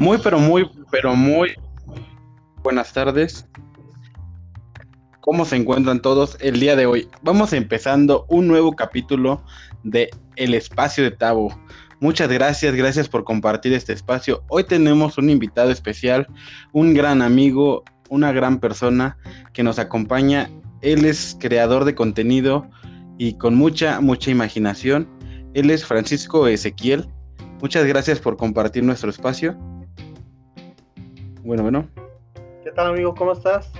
Muy, pero muy, pero muy buenas tardes. ¿Cómo se encuentran todos el día de hoy? Vamos empezando un nuevo capítulo de El Espacio de Tabo. Muchas gracias, gracias por compartir este espacio. Hoy tenemos un invitado especial, un gran amigo, una gran persona que nos acompaña. Él es creador de contenido y con mucha, mucha imaginación. Él es Francisco Ezequiel. Muchas gracias por compartir nuestro espacio. Bueno, bueno. ¿Qué tal, amigo? ¿Cómo estás?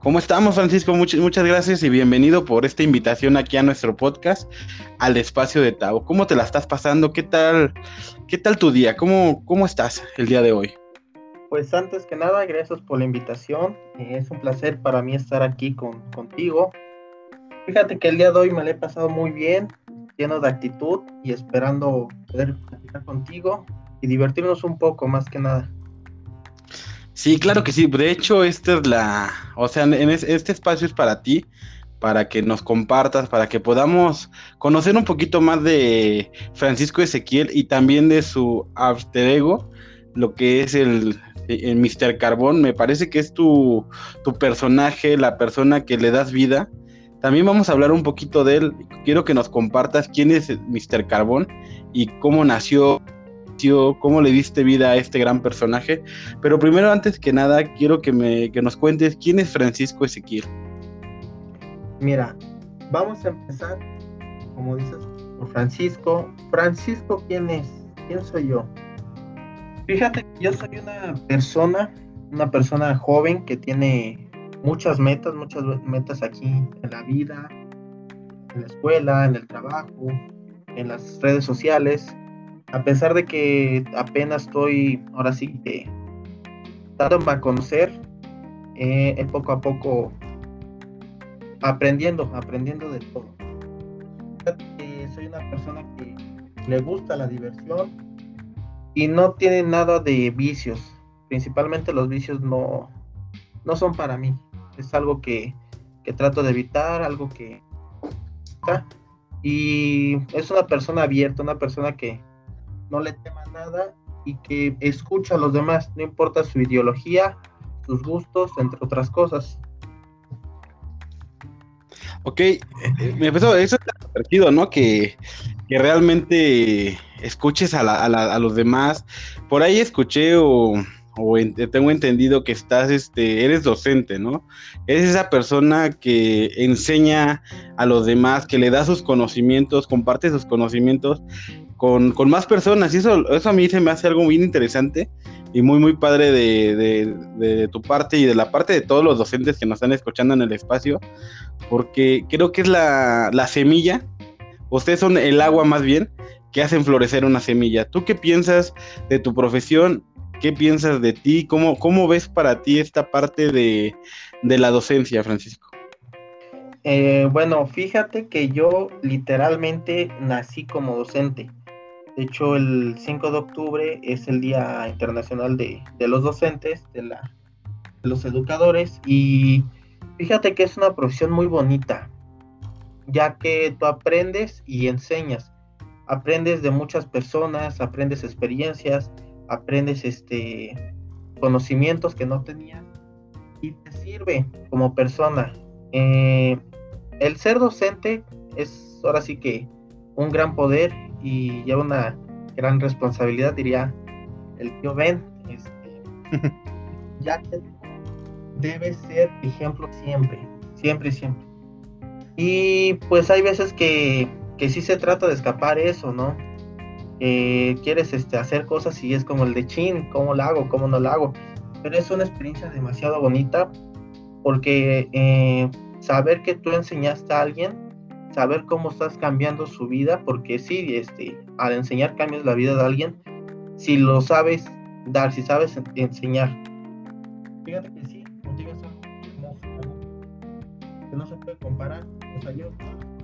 ¿Cómo estamos, Francisco? Muchas, muchas gracias y bienvenido por esta invitación aquí a nuestro podcast, al espacio de Tao. ¿Cómo te la estás pasando? ¿Qué tal, qué tal tu día? ¿Cómo, cómo estás el día de hoy? Pues antes que nada, gracias por la invitación. Es un placer para mí estar aquí con, contigo. Fíjate que el día de hoy me lo he pasado muy bien, lleno de actitud y esperando poder platicar contigo y divertirnos un poco más que nada. Sí, claro que sí. De hecho, esta es la, o sea, en este espacio es para ti, para que nos compartas, para que podamos conocer un poquito más de Francisco Ezequiel y también de su alter ego, lo que es el, el Mr. Carbón. Me parece que es tu, tu personaje, la persona que le das vida. También vamos a hablar un poquito de él. Quiero que nos compartas quién es Mr. Carbón y cómo nació, cómo le diste vida a este gran personaje. Pero primero, antes que nada, quiero que, me, que nos cuentes quién es Francisco Ezequiel. Mira, vamos a empezar, como dices, por Francisco. Francisco, ¿quién es? ¿Quién soy yo? Fíjate que yo soy una persona, una persona joven que tiene muchas metas, muchas metas aquí en la vida, en la escuela, en el trabajo, en las redes sociales a pesar de que apenas estoy, ahora sí que, dándome a conocer, eh, poco a poco aprendiendo, aprendiendo de todo. soy una persona que le gusta la diversión y no tiene nada de vicios. Principalmente los vicios no, no son para mí. Es algo que, que trato de evitar, algo que... Y es una persona abierta, una persona que, no le tema nada y que escucha a los demás, no importa su ideología, sus gustos, entre otras cosas. Ok, eh, me empezó, eso está divertido, ¿no? Que, que realmente escuches a, a, los demás. Por ahí escuché o tengo entendido que estás, este, eres docente, ¿no? Eres esa persona que enseña a los demás, que le da sus conocimientos, comparte sus conocimientos con, más personas. Y eso, eso a mí se me hace algo muy interesante y muy, muy padre de, tu parte y de la parte de todos los docentes que nos están escuchando en el espacio, porque creo que es la, semilla, ustedes son el agua más bien, que hacen florecer una semilla. ¿Tú qué piensas de tu profesión? ¿Qué piensas de ti? ¿Cómo, cómo ves para ti esta parte de, de la docencia, Francisco? Eh, bueno, fíjate que yo literalmente nací como docente. De hecho, el 5 de octubre es el Día Internacional de, los Docentes, de, los educadores, y fíjate que es una profesión muy bonita, ya que tú aprendes y enseñas. Aprendes de muchas personas, aprendes experiencias, aprendes este, conocimientos que no tenías y te sirve como persona. Eh, el ser docente es ahora sí que un gran poder y lleva una gran responsabilidad, diría el tío Ben, este, ya que debe ser ejemplo siempre, siempre siempre. Y pues hay veces que, que sí se trata de escapar eso, ¿no? quieres este, hacer cosas y es como el de chin, ¿cómo lo hago? ¿Cómo no lo hago? Pero es una experiencia demasiado bonita porque eh, saber que tú enseñaste a alguien saber cómo estás cambiando su vida, porque sí, este, al enseñar cambias la vida de alguien, si lo sabes dar, si sabes enseñar. Fíjate que sí, contigo es algo que no se puede comparar. O sea, yo,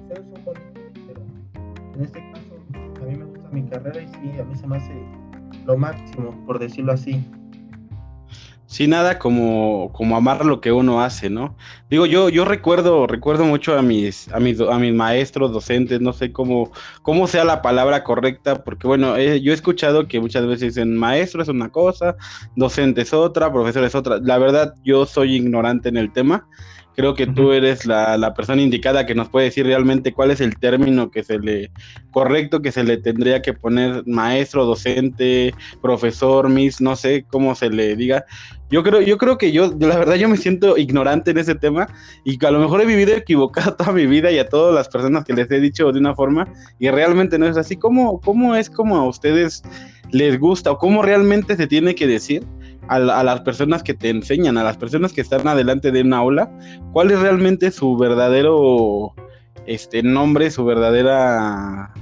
ustedes son bonitos, pero en este caso, a mí me gusta mi carrera y sí, a mí se me hace lo máximo, por decirlo así. Sí, nada como, como amar lo que uno hace, ¿no? Digo, yo, yo recuerdo, recuerdo mucho a mis, a mis, a mis maestros, docentes, no sé cómo, cómo sea la palabra correcta, porque bueno, yo he escuchado que muchas veces dicen maestro es una cosa, docente es otra, profesor es otra. La verdad, yo soy ignorante en el tema. Creo que tú eres la, persona indicada que nos puede decir realmente cuál es el término que se le correcto que se le tendría que poner maestro, docente, profesor, miss, no sé cómo se le diga. Yo creo, yo creo que yo, la verdad, yo me siento ignorante en ese tema y que a lo mejor he vivido equivocado toda mi vida y a todas las personas que les he dicho de una forma y realmente no es así. ¿Cómo, cómo es como a ustedes les gusta o cómo realmente se tiene que decir? A, las personas que te enseñan, a las personas que están adelante de una aula, cuál es realmente su verdadero este, nombre, su verdadera,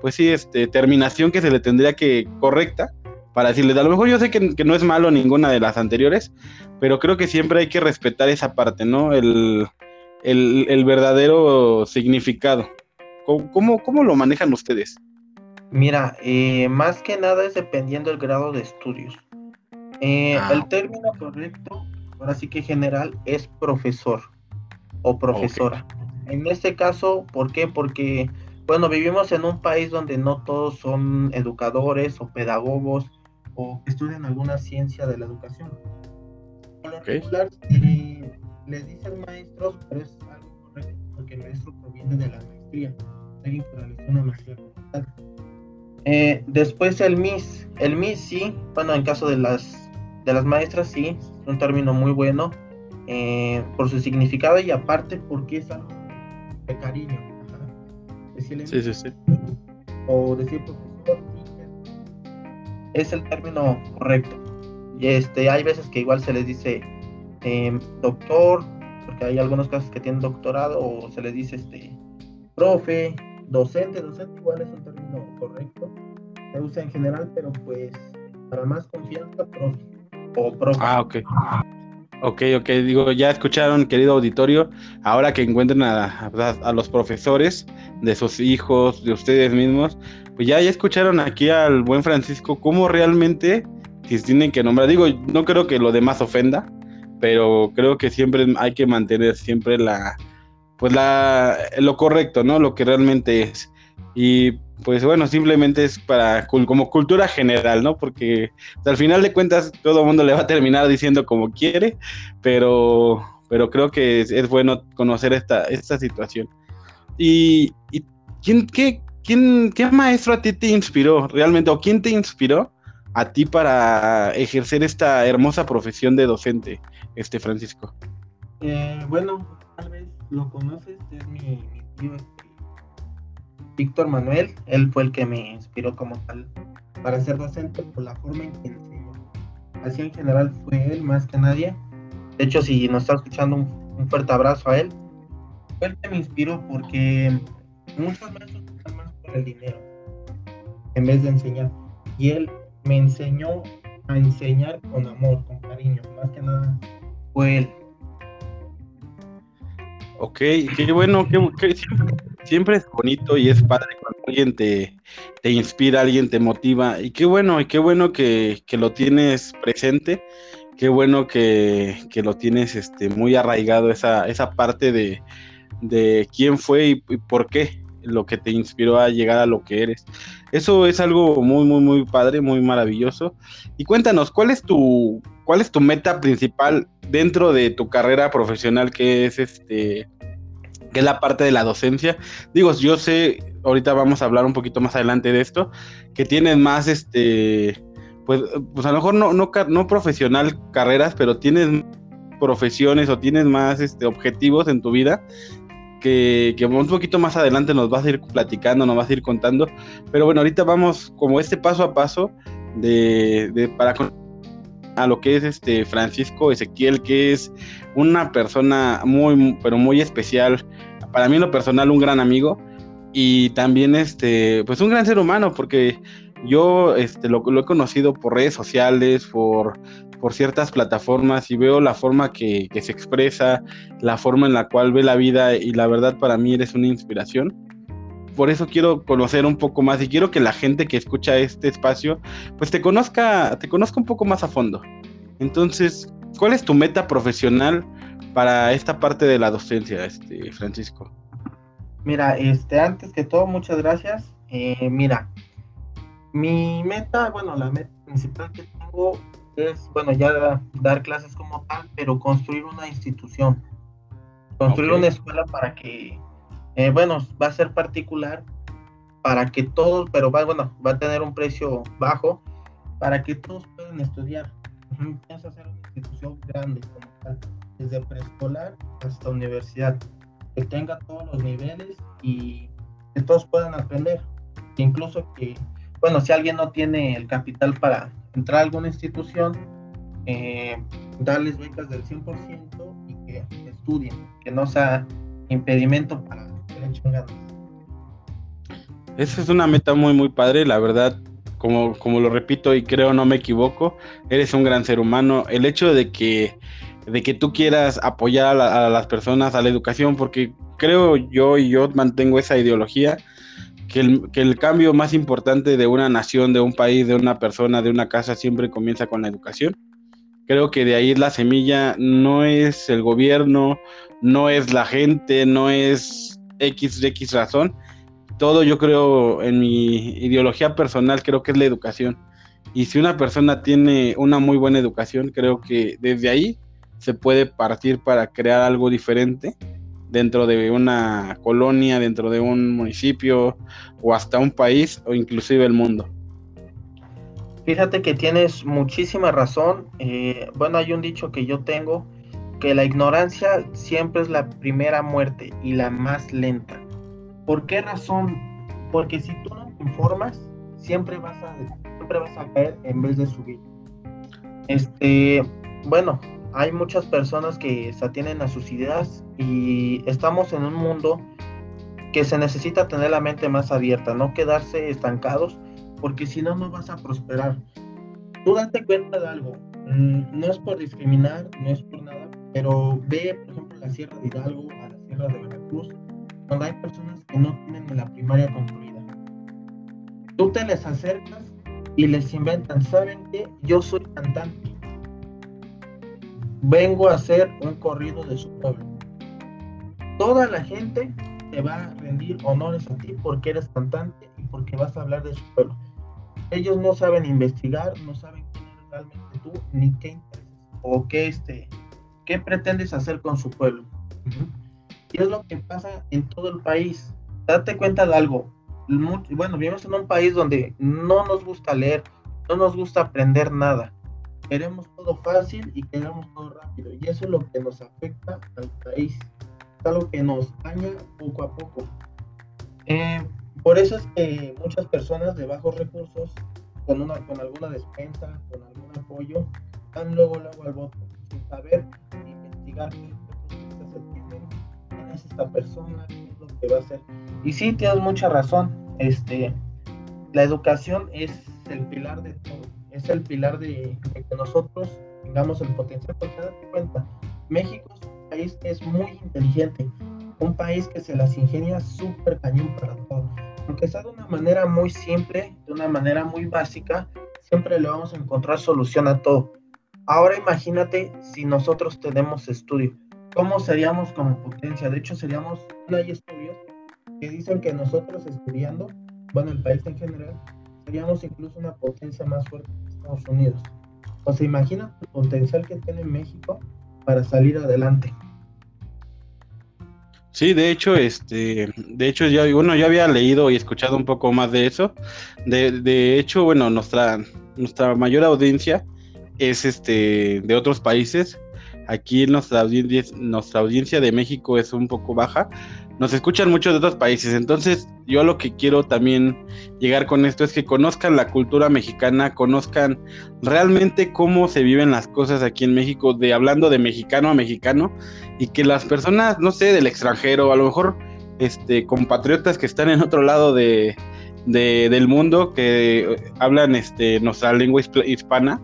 pues sí, este, terminación que se le tendría que correcta para decirles, a lo mejor yo sé que, no es malo ninguna de las anteriores, pero creo que siempre hay que respetar esa parte, ¿no? El, verdadero significado. ¿Cómo, ¿Cómo, lo manejan ustedes? Mira, eh, más que nada es dependiendo del grado de estudios. Eh, ah, el término correcto, ahora sí que general, es profesor o profesora. En este caso, ¿por qué? Porque, bueno, vivimos en un país donde no todos son educadores o pedagogos o estudian alguna ciencia de la educación. okay. Eh, le dicen maestros, pero es algo correcto porque el maestro proviene de la maestría, alguien que realizó una maestría eh, después el MIS. El MIS sí, bueno, en caso de las de las maestras sí, es un término muy bueno eh, por su significado y aparte porque es algo de cariño. sí, sí, sí. O decir profesor, es el término correcto. Y este, hay veces que igual se les dice em, doctor, porque hay algunos casos que tienen doctorado, o se les dice este profe, docente, docente igual es un término correcto. Se usa en general, pero pues para más confianza, profe. Ah, ok. Ok, ok, digo, ya escucharon, querido auditorio, ahora que encuentren a, los profesores de sus hijos, de ustedes mismos, pues ya, escucharon aquí al buen Francisco cómo realmente si tienen que nombrar, digo, no creo que lo demás ofenda, pero creo que siempre hay que mantener siempre la, pues la, lo correcto, ¿no? Lo que realmente es. Y pues bueno, simplemente es para como cultura general, ¿no? Porque al final de cuentas todo el mundo le va a terminar diciendo como quiere, pero, pero creo que es, bueno conocer esta, esta situación. ¿Y, ¿quién, qué, quién, qué maestro a ti te inspiró realmente o quién te inspiró a ti para ejercer esta hermosa profesión de docente, este Francisco? Eh, bueno, tal vez lo conoces, es mi, mi Víctor Manuel, él fue el que me inspiró como tal para ser docente por la forma en que enseñó. Así en general fue él más que nadie. De hecho, si nos está escuchando, un, fuerte abrazo a él. Fue el que me inspiró porque muchos maestros están más por el dinero en vez de enseñar. Y él me enseñó a enseñar con amor, con cariño. Más que nada fue él. Ok, qué bueno, qué, siempre, es bonito y es padre cuando alguien te, te, inspira, alguien te motiva. Y qué bueno, y qué bueno que, lo tienes presente, qué bueno que, lo tienes este, muy arraigado, esa, esa parte de, de quién fue y, y, por qué lo que te inspiró a llegar a lo que eres. Eso es algo muy, muy, muy padre, muy maravilloso. Y cuéntanos, ¿cuál es tu, cuál es tu meta principal dentro de tu carrera profesional que es este que es la parte de la docencia. Digo, yo sé, ahorita vamos a hablar un poquito más adelante de esto, que tienes más este pues, pues a lo mejor no, no, no profesional carreras, pero tienes profesiones o tienes más este, objetivos en tu vida que, que, un poquito más adelante nos vas a ir platicando, nos vas a ir contando. Pero bueno, ahorita vamos como este paso a paso de, de para a lo que es este Francisco Ezequiel, que es una persona muy, pero muy especial. Para mí en lo personal, un gran amigo y también este, pues un gran ser humano, porque yo este, lo, he conocido por redes sociales, por, por ciertas plataformas y veo la forma que, que se expresa, la forma en la cual ve la vida y la verdad para mí eres una inspiración por eso quiero conocer un poco más y quiero que la gente que escucha este espacio, pues te conozca, te conozca un poco más a fondo. Entonces, ¿cuál es tu meta profesional para esta parte de la docencia, este, Francisco? Mira, este, antes que todo, muchas gracias. Eh, mira, mi meta, bueno, la meta principal que tengo es, bueno, ya dar clases como tal, pero construir una institución, construir una escuela para que, eh, bueno, va a ser particular, para que todos, pero va, bueno, va a tener un precio bajo, para que todos puedan estudiar. Hacer una institución grande como tal, desde preescolar hasta universidad, que tenga todos los niveles y que todos puedan aprender, incluso que bueno, si alguien no tiene el capital para entrar a alguna institución, eh, darles becas del 100% y que estudien, que no sea impedimento para que le Esa es una meta muy, muy padre, la verdad. Como, como lo repito y creo no me equivoco, eres un gran ser humano. El hecho de que, de que tú quieras apoyar a, las personas a la educación, porque creo yo y yo mantengo esa ideología, que el, cambio más importante de una nación, de un país, de una persona, de una casa, siempre comienza con la educación. Creo que de ahí la semilla no es el gobierno, no es la gente, no es X, X razón. Todo yo creo en mi ideología personal, creo que es la educación. Y si una persona tiene una muy buena educación, creo que desde ahí se puede partir para crear algo diferente dentro de una colonia, dentro de un municipio o hasta un país o inclusive el mundo. Fíjate que tienes muchísima razón. Eh, bueno, hay un dicho que yo tengo, que la ignorancia siempre es la primera muerte y la más lenta. ¿Por qué razón? Porque si tú no te informas, siempre vas a, siempre vas a caer en vez de subir. Este, bueno, hay muchas personas que se atienen a sus ideas y estamos en un mundo que se necesita tener la mente más abierta, no quedarse estancados, porque si no, no vas a prosperar. Tú date cuenta de algo, mm, no es por discriminar, no es por nada, pero ve, por ejemplo, la Sierra de Hidalgo, a la Sierra de Veracruz, donde hay personas que no tienen la primaria concluida. Tú te les acercas y les inventan, ¿saben qué? Yo soy cantante vengo a hacer un corrido de su pueblo. Toda la gente te va a rendir honores a ti porque eres cantante y porque vas a hablar de su pueblo. Ellos no saben investigar, no saben quién eres realmente tú, ni qué intereses o qué, este, qué pretendes hacer con su pueblo. Y es lo que pasa en todo el país. Date cuenta de algo. Bueno, vivimos en un país donde no nos gusta leer, no nos gusta aprender nada queremos todo fácil y queremos todo rápido. Y eso es lo que nos afecta al país. Es algo que nos daña poco a poco. Eh, por eso es que muchas personas de bajos recursos, con, una, con alguna despensa, con algún apoyo, van luego, luego al voto, sin saber investigar es esta persona, que va a hacer. Y sí, tienes mucha razón. Este, la educación es el pilar de todo es el pilar de, que nosotros tengamos el potencial, porque date cuenta, México es un país que es muy inteligente, un país que se las ingenia súper cañón para todo. Aunque sea de una manera muy simple, de una manera muy básica, siempre le vamos a encontrar solución a todo. Ahora imagínate si nosotros tenemos estudio, ¿cómo seríamos como potencia? De hecho, seríamos, hay estudios que dicen que nosotros estudiando, bueno, el país en general, seríamos incluso una potencia más fuerte que Estados Unidos. O sea, imagina el potencial que tiene México para salir adelante. Sí, de hecho, este, de hecho, ya, bueno, yo había leído y escuchado un poco más de eso. De, de hecho, bueno, nuestra, nuestra mayor audiencia es este de otros países. Aquí nuestra audiencia, nuestra audiencia de México es un poco baja, nos escuchan muchos de otros países. Entonces, yo lo que quiero también llegar con esto es que conozcan la cultura mexicana, conozcan realmente cómo se viven las cosas aquí en México, de hablando de mexicano a mexicano, y que las personas, no sé, del extranjero, a lo mejor este, compatriotas que están en otro lado de, del mundo, que hablan este, nuestra lengua hispana,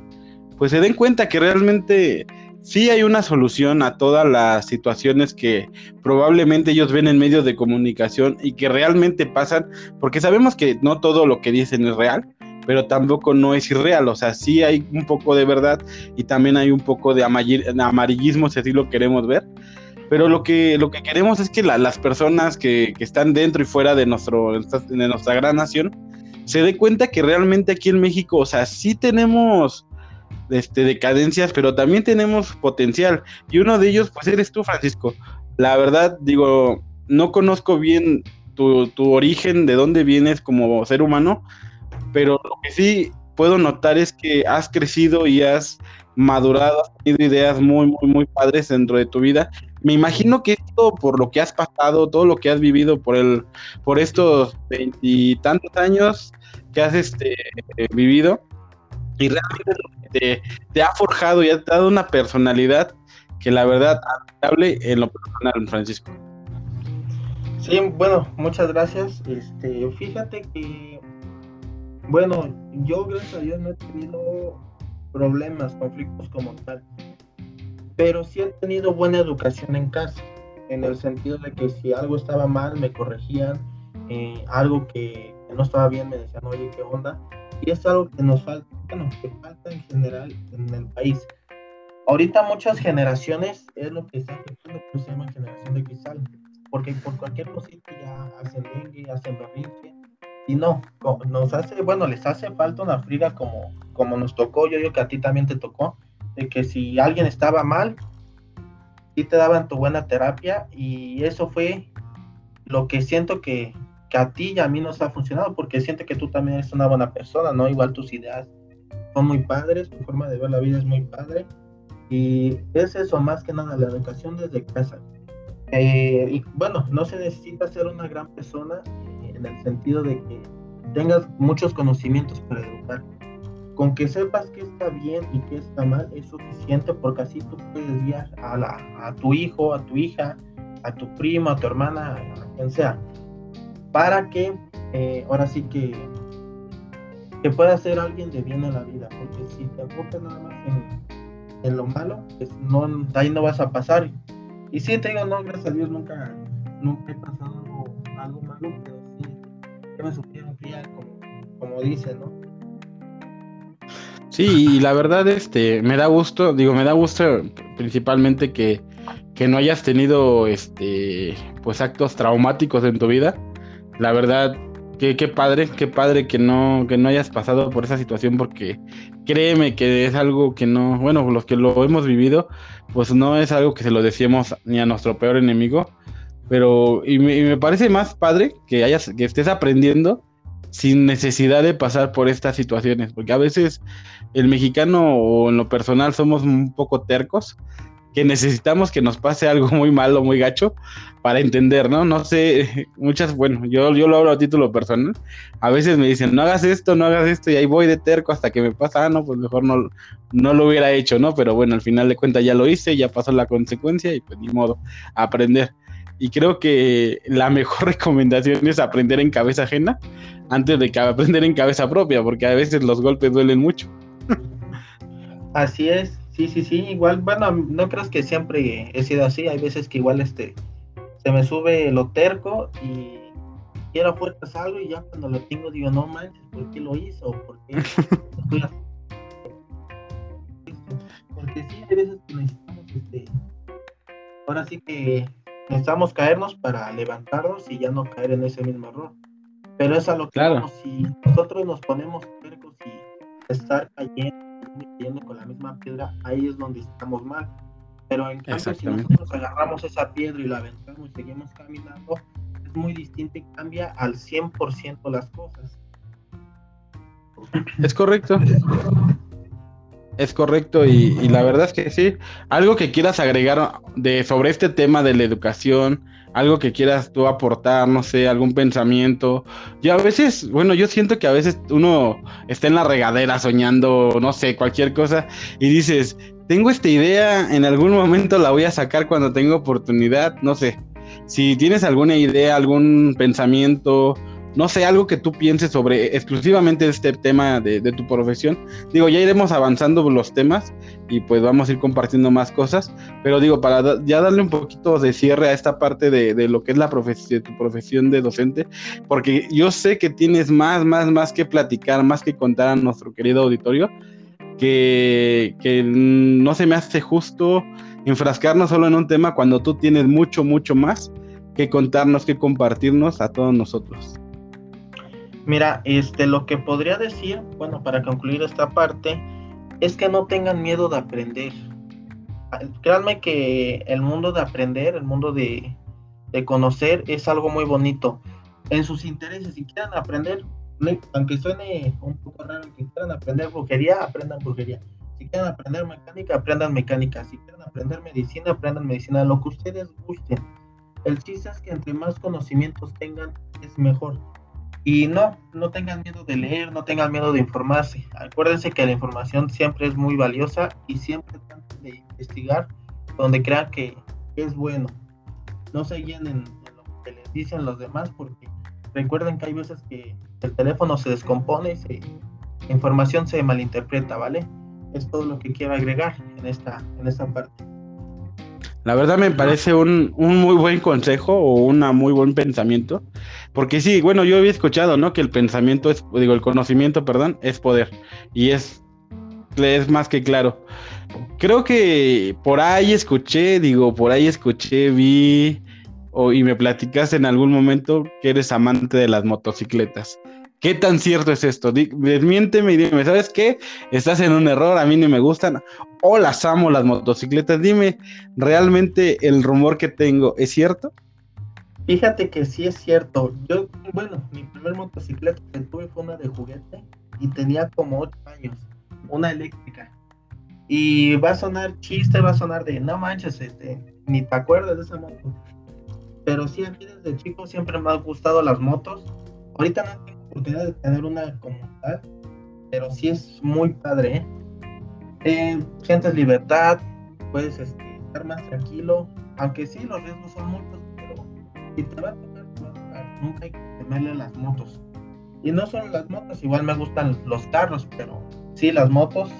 pues se den cuenta que realmente sí hay una solución a todas las situaciones que probablemente ellos ven en medios de comunicación y que realmente pasan, porque sabemos que no todo lo que dicen es real, pero tampoco no es irreal, o sea, sí hay un poco de verdad y también hay un poco de amarillismo, si así lo queremos ver, pero lo que, lo que queremos es que las personas que, que, están dentro y fuera de, nuestro, de nuestra gran nación se dé cuenta que realmente aquí en México, o sea, sí tenemos este, decadencias, pero también tenemos potencial. Y uno de ellos, pues eres tú, Francisco. La verdad, digo, no conozco bien tu, tu origen, de dónde vienes como ser humano, pero lo que sí puedo notar es que has crecido y has madurado, has tenido ideas muy, muy, muy padres dentro de tu vida. Me imagino que esto, por lo que has pasado, todo lo que has vivido por el, por estos veintitantos años que has este, vivido, y realmente te, ha forjado y ha dado una personalidad que la verdad admirable en lo personal, Francisco. Sí, bueno, muchas gracias. Este, fíjate que, bueno, yo gracias a Dios no he tenido problemas, conflictos como tal. Pero sí he tenido buena educación en casa, en el sentido de que si algo estaba mal me corregían, eh, algo que, no estaba bien me decían, oye, ¿qué onda? Y es algo que nos falta, bueno, que falta en general en el país. Ahorita muchas generaciones es lo que está afectando, que se llama generación de cristal, porque por cualquier cosita ya hacen dengue, hacen berrinche, y no, nos hace, bueno, les hace falta una friga como, como nos tocó, yo digo que a ti también te tocó, de que si alguien estaba mal, sí te daban tu buena terapia y eso fue lo que siento que, que a ti y a mí nos ha funcionado, porque siento que tú también eres una buena persona, ¿no? Igual tus ideas son muy padres, tu forma de ver la vida es muy padre y es eso más que nada, la educación desde casa. Eh, y bueno, no se necesita ser una gran persona en el sentido de que tengas muchos conocimientos para educar. Con que sepas qué está bien y qué está mal es suficiente porque así tú puedes guiar a, la, a tu hijo, a tu hija, a tu primo, a tu hermana, a quien sea, para que eh, ahora sí que, que pueda ser alguien de bien en la vida, porque si te enfocas nada más en, en lo malo, pues no, ahí no vas a pasar. Y si te digo, no, gracias a Dios nunca, nunca he pasado algo, malo, pero me supieron criar, como, como dicen, ¿no? Sí, y la verdad, este, me da gusto, digo, me da gusto principalmente que, que no hayas tenido, este, pues actos traumáticos en tu vida. La verdad, qué, qué padre, qué padre que no, que no hayas pasado por esa situación porque créeme que es algo que no, bueno, los que lo hemos vivido, pues no es algo que se lo decíamos ni a nuestro peor enemigo, pero, y me, parece más padre que hayas, que estés aprendiendo sin necesidad de pasar por estas situaciones, porque a veces el mexicano o en lo personal somos un poco tercos, que necesitamos que nos pase algo muy malo, muy gacho, para entender, ¿no? No sé, muchas, bueno, yo, yo lo hablo a título personal, a veces me dicen, no hagas esto, no hagas esto, y ahí voy de terco hasta que me pasa, ah, no, pues mejor no, no lo hubiera hecho, ¿no? Pero bueno, al final de cuentas ya lo hice, ya pasó la consecuencia y pues ni modo, aprender. Y creo que la mejor recomendación es aprender en cabeza ajena antes de que aprender en cabeza propia, porque a veces los golpes duelen mucho. Así es, sí, sí, sí, igual, bueno, no crees que siempre he sido así, hay veces que igual este se me sube lo terco y quiero fuerzas algo y ya cuando lo tengo digo, no manches, ¿por qué lo hizo? ¿Por qué? Porque sí, hay veces que necesitamos este, ahora sí que necesitamos caernos para levantarnos y ya no caer en ese mismo error. Pero es a lo que si nosotros nos ponemos tercos y estar cayendo, cayendo con la misma piedra, ahí es donde estamos mal. Pero en cambio, si nosotros agarramos esa piedra y la aventamos y seguimos caminando, es muy distinto y cambia al 100% las cosas. Es correcto. Es correcto y, la verdad es que sí. Algo que quieras agregar de sobre este tema de la educación, algo que quieras tú aportar, no sé, algún pensamiento. Yo a veces, bueno, yo siento que a veces uno está en la regadera soñando, no sé, cualquier cosa y dices, tengo esta idea, en algún momento la voy a sacar cuando tenga oportunidad, no sé. Si tienes alguna idea, algún pensamiento no sé, algo que tú pienses sobre exclusivamente este tema de, tu profesión. Digo, ya iremos avanzando los temas y pues vamos a ir compartiendo más cosas, pero digo, para ya darle un poquito de cierre a esta parte de, lo que es la profesión, tu profesión de docente, porque yo sé que tienes más, más, más que platicar, más que contar a nuestro querido auditorio, que, que no se me hace justo enfrascarnos solo en un tema cuando tú tienes mucho, mucho más que contarnos, que compartirnos a todos nosotros. Mira, este, lo que podría decir, bueno, para concluir esta parte, es que no tengan miedo de aprender. Créanme que el mundo de aprender, el mundo de, conocer es algo muy bonito. En sus intereses, si quieren aprender, aunque suene un poco raro, que quieran aprender brujería, aprendan brujería. Si quieren aprender mecánica, aprendan mecánica. Si quieren aprender medicina, aprendan medicina. Lo que ustedes gusten. El chiste es que entre más conocimientos tengan, es mejor. Y no, no tengan miedo de leer, no tengan miedo de informarse. Acuérdense que la información siempre es muy valiosa y siempre traten de investigar donde crean que es bueno. No se guíen en, lo que les dicen los demás porque recuerden que hay veces que el teléfono se descompone y la información se malinterpreta, ¿vale? Es todo lo que quiero agregar en esta, en esta parte. La verdad me parece un, muy buen consejo o un muy buen pensamiento. Porque sí, bueno, yo había escuchado, ¿no? Que el pensamiento es, digo, el conocimiento, perdón, es poder. Y es, es más que claro. Creo que por ahí escuché, digo, por ahí escuché, vi o, y me platicaste en algún momento que eres amante de las motocicletas. ¿Qué tan cierto es esto? Desmiénteme y dime, ¿sabes qué? Estás en un error, a mí ni me gustan. O las amo las motocicletas. Dime, ¿realmente el rumor que tengo es cierto? Fíjate que sí es cierto. Yo, bueno, mi primer motocicleta que tuve fue una de juguete y tenía como 8 años, una eléctrica. Y va a sonar chiste, va a sonar de, no manches, este, ni te acuerdas de esa moto. Pero sí, a mí desde chico siempre me han gustado las motos. Ahorita no oportunidad de tener una como tal, pero sí es muy padre. ¿eh? Eh, sientes libertad, puedes este, estar más tranquilo, aunque sí los riesgos son muchos, pero si te va a tocar, nunca hay que temerle las motos. Y no solo las motos, igual me gustan los carros, pero sí las motos,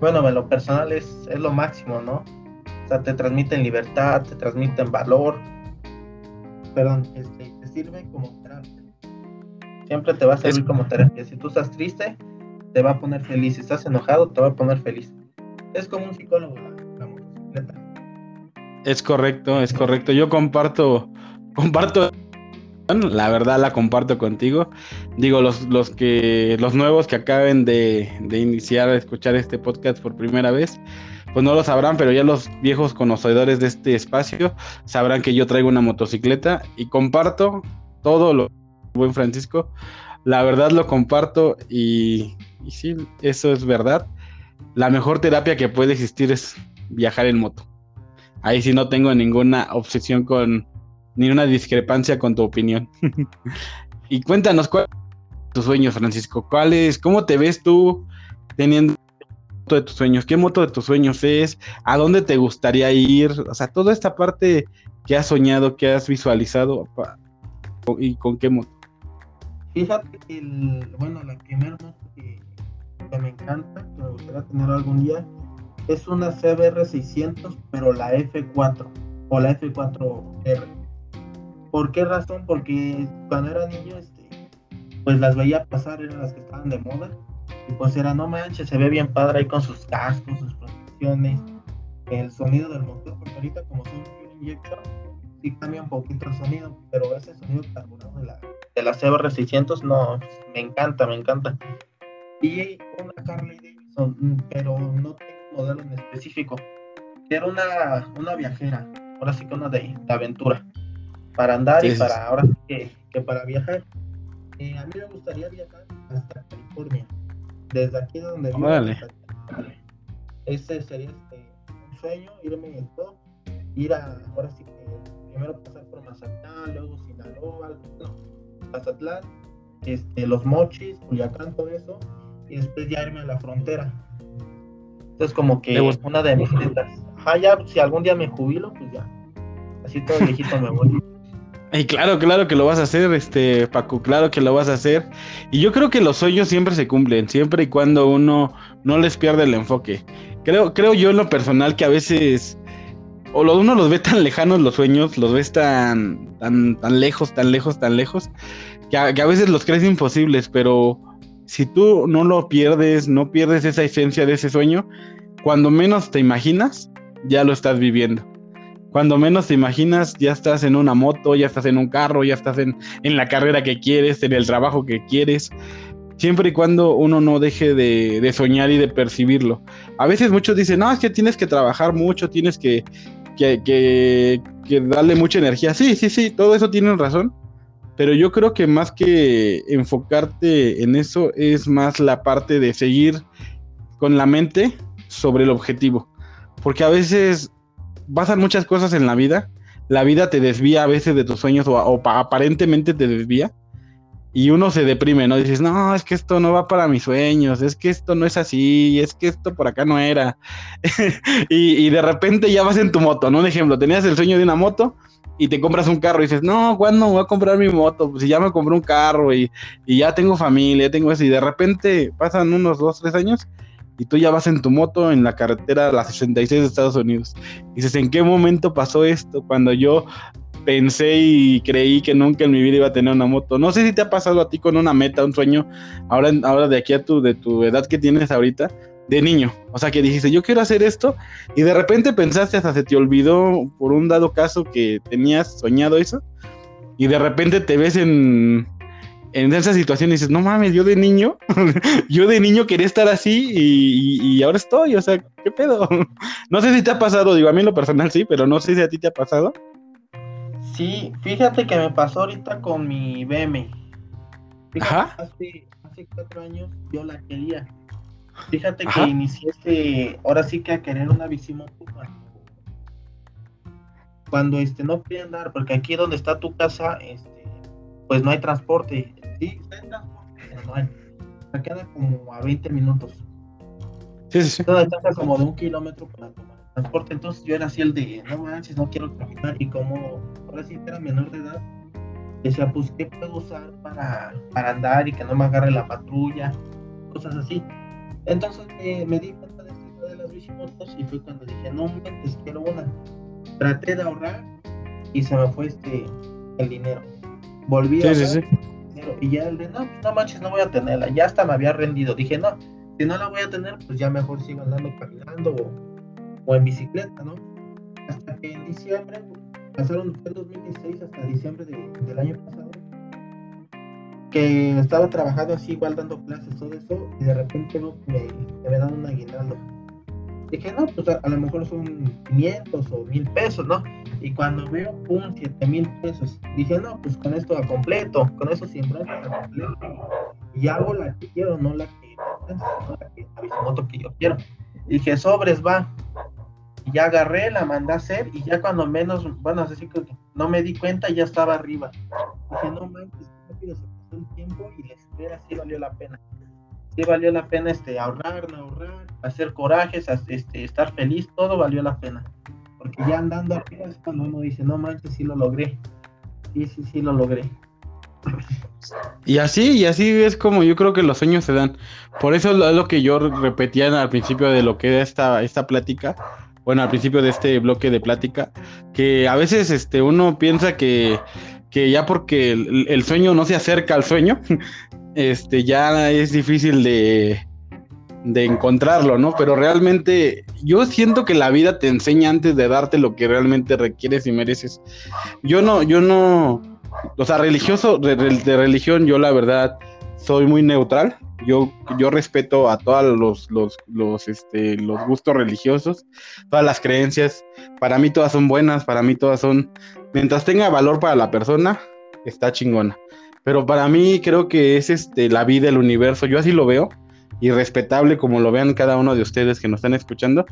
bueno, en lo personal es, es lo máximo, ¿no? O sea, te transmiten libertad, te transmiten valor, perdón, este, te sirve como Siempre te va a servir como terapia. Si tú estás triste, te va a poner feliz. Si estás enojado, te va a poner feliz. Es como un psicólogo la, motocicleta. Es correcto, es correcto. Yo comparto, comparto, la verdad la comparto contigo. Digo, los, los que, los nuevos que acaben de, de iniciar a escuchar este podcast por primera vez, pues no lo sabrán, pero ya los viejos conocedores de este espacio sabrán que yo traigo una motocicleta y comparto todo lo buen Francisco. La verdad lo comparto y, sí, eso es verdad. La mejor terapia que puede existir es viajar en moto. Ahí sí no tengo ninguna obsesión con, ni una discrepancia con tu opinión. y cuéntanos cuáles tus sueños, Francisco. ¿Cuáles, cómo te ves tú teniendo moto de tus sueños? ¿Qué moto de tus sueños es? ¿A dónde te gustaría ir? O sea, toda esta parte que has soñado, que has visualizado y con qué moto. Fíjate que, el, bueno, la primera moto que, me encanta, que me gustaría tener algún día, es una CBR 600, pero la F4 o la F4R. ¿Por qué razón? Porque cuando era niño, este, pues las veía pasar, eran las que estaban de moda. Y pues era, no manches, se ve bien padre ahí con sus cascos, sus protecciones, el sonido del motor, porque ahorita como son inyección, sí cambia un poquito el sonido, pero ese sonido carburado de la de la CBR600, no, me encanta, me encanta. Y una Harley Davidson, pero no tengo un modelo en específico. Era una, una viajera, ahora sí que una de, aventura, para andar y para, ahora sí que, para viajar. Eh, a mí me gustaría viajar hasta California, desde aquí donde vivo. Vale. Ese sería este, un sueño, irme en todo, ir a, ahora sí que primero pasar por Mazatlán, luego Sinaloa, no, Mazatlán, este, Los Mochis, Culiacán, todo eso, y después ya irme a la frontera. Entonces como que una de mis metas. Ajá, ya si algún día me jubilo, pues ya. Así todo viejito me voy. Y claro, claro que lo vas a hacer, este, Paco, claro que lo vas a hacer. Y yo creo que los sueños siempre se cumplen, siempre y cuando uno no les pierde el enfoque. Creo, creo yo en lo personal que a veces, o uno los ve tan lejanos los sueños, los ves tan, tan, tan lejos, tan lejos, tan lejos, que a, que a veces los crees imposibles, pero si tú no lo pierdes, no pierdes esa esencia de ese sueño, cuando menos te imaginas, ya lo estás viviendo. Cuando menos te imaginas, ya estás en una moto, ya estás en un carro, ya estás en, la carrera que quieres, en el trabajo que quieres. Siempre y cuando uno no deje de, soñar y de percibirlo. A veces muchos dicen, no, es que tienes que trabajar mucho, tienes que, que, darle mucha energía. Sí, sí, sí, todo eso tiene razón. Pero yo creo que más que enfocarte en eso es más la parte de seguir con la mente sobre el objetivo. Porque a veces pasan muchas cosas en la vida. La vida te desvía a veces de tus sueños o, aparentemente te desvía. Y uno se deprime, ¿no? Dices, no, es que esto no va para mis sueños, es que esto no es así, es que esto por acá no era. y, de repente ya vas en tu moto, ¿no? Un ejemplo, tenías el sueño de una moto y te compras un carro y dices, no, ¿cuándo voy a comprar mi moto? Pues si ya me compré un carro y, y ya tengo familia, ya tengo eso. Y de repente pasan unos dos, tres años y tú ya vas en tu moto en la carretera la 66 de Estados Unidos. Y dices, ¿en qué momento pasó esto? Cuando yo pensé y creí que nunca en mi vida iba a tener una moto. No sé si te ha pasado a ti con una meta, un sueño, ahora, ahora de aquí a tu, de tu edad que tienes ahorita, de niño. O sea, que dijiste, yo quiero hacer esto, y de repente pensaste hasta se te olvidó por un dado caso que tenías soñado eso, y de repente te ves en, en esa situación dices, no mames, yo de niño, yo de niño quería estar así y, ahora estoy, o sea, ¿qué pedo? No sé si te ha pasado, digo, a mí en lo personal sí, pero no sé si a ti te ha pasado. Sí, fíjate que me pasó ahorita con mi BM. Ajá. Hace, cuatro años yo la quería. Fíjate que inicié este, ahora sí que a querer una bicimoto cuando, cuando este, no podía andar, porque aquí donde está tu casa, este, pues no hay transporte Sí, está en transporte, pero no hay. Me queda como a 20 minutos. Sí, sí, sí. Distancia como de un kilómetro para el transporte. Entonces yo era así el de, no manches, no quiero caminar. Y como ahora sí era menor de edad, decía, pues, ¿qué puedo usar para, para andar y que no me agarre la patrulla? Cosas así. Entonces eh, me di cuenta de de las bicimotos y fue cuando dije, no manches, quiero una. Traté de ahorrar y se me fue este el dinero. Volví a sí, y ya el de, no, pues no manches, no voy a tenerla. Ya hasta me había rendido. Dije, no, si no la voy a tener, pues ya mejor sigo andando caminando o, en bicicleta, ¿no? Hasta que en diciembre, pasaron, fue 2016 hasta diciembre del año pasado, que estaba trabajando así, igual dando clases, todo eso, y de repente me, me dan un aguinaldo. Dije, no, pues a, lo mejor son 500 o 1000 pesos, ¿no? Y cuando veo, un 7 mil pesos, dije, no, pues con esto a completo, con eso siempre a completo. Y hago la que quiero, no la que, no la que la que yo quiero. dije, sobres, va. Ya agarré, la mandé a hacer y ya cuando menos, bueno, así que no me di cuenta, ya estaba arriba. Dije, no manches, rápido se pasó el tiempo y la espera sí valió la pena sí valió la pena este, ahorrar, no ahorrar, hacer corajes, este, estar feliz, todo valió la pena. Porque ya andando arriba es cuando uno dice, no manches, sí lo logré. Sí, sí, sí lo logré. Y así, y así es como yo creo que los sueños se dan. Por eso es lo que yo repetía al principio de lo que era esta, esta plática, bueno, al principio de este bloque de plática, que a veces este, uno piensa que, que ya porque el, sueño no se acerca al sueño, este, ya es difícil de, de encontrarlo, ¿no? Pero realmente yo siento que la vida te enseña antes de darte lo que realmente requieres y mereces. Yo no, yo no, o sea, religioso, de, religión, yo la verdad soy muy neutral. Yo, yo respeto a todos los, los, los, este, los gustos religiosos, todas las creencias. Para mí todas son buenas, para mí todas son, mientras tenga valor para la persona, está chingona. Pero para mí creo que es este, la vida, el universo, yo así lo veo, y respetable como lo vean cada uno de ustedes que nos están escuchando.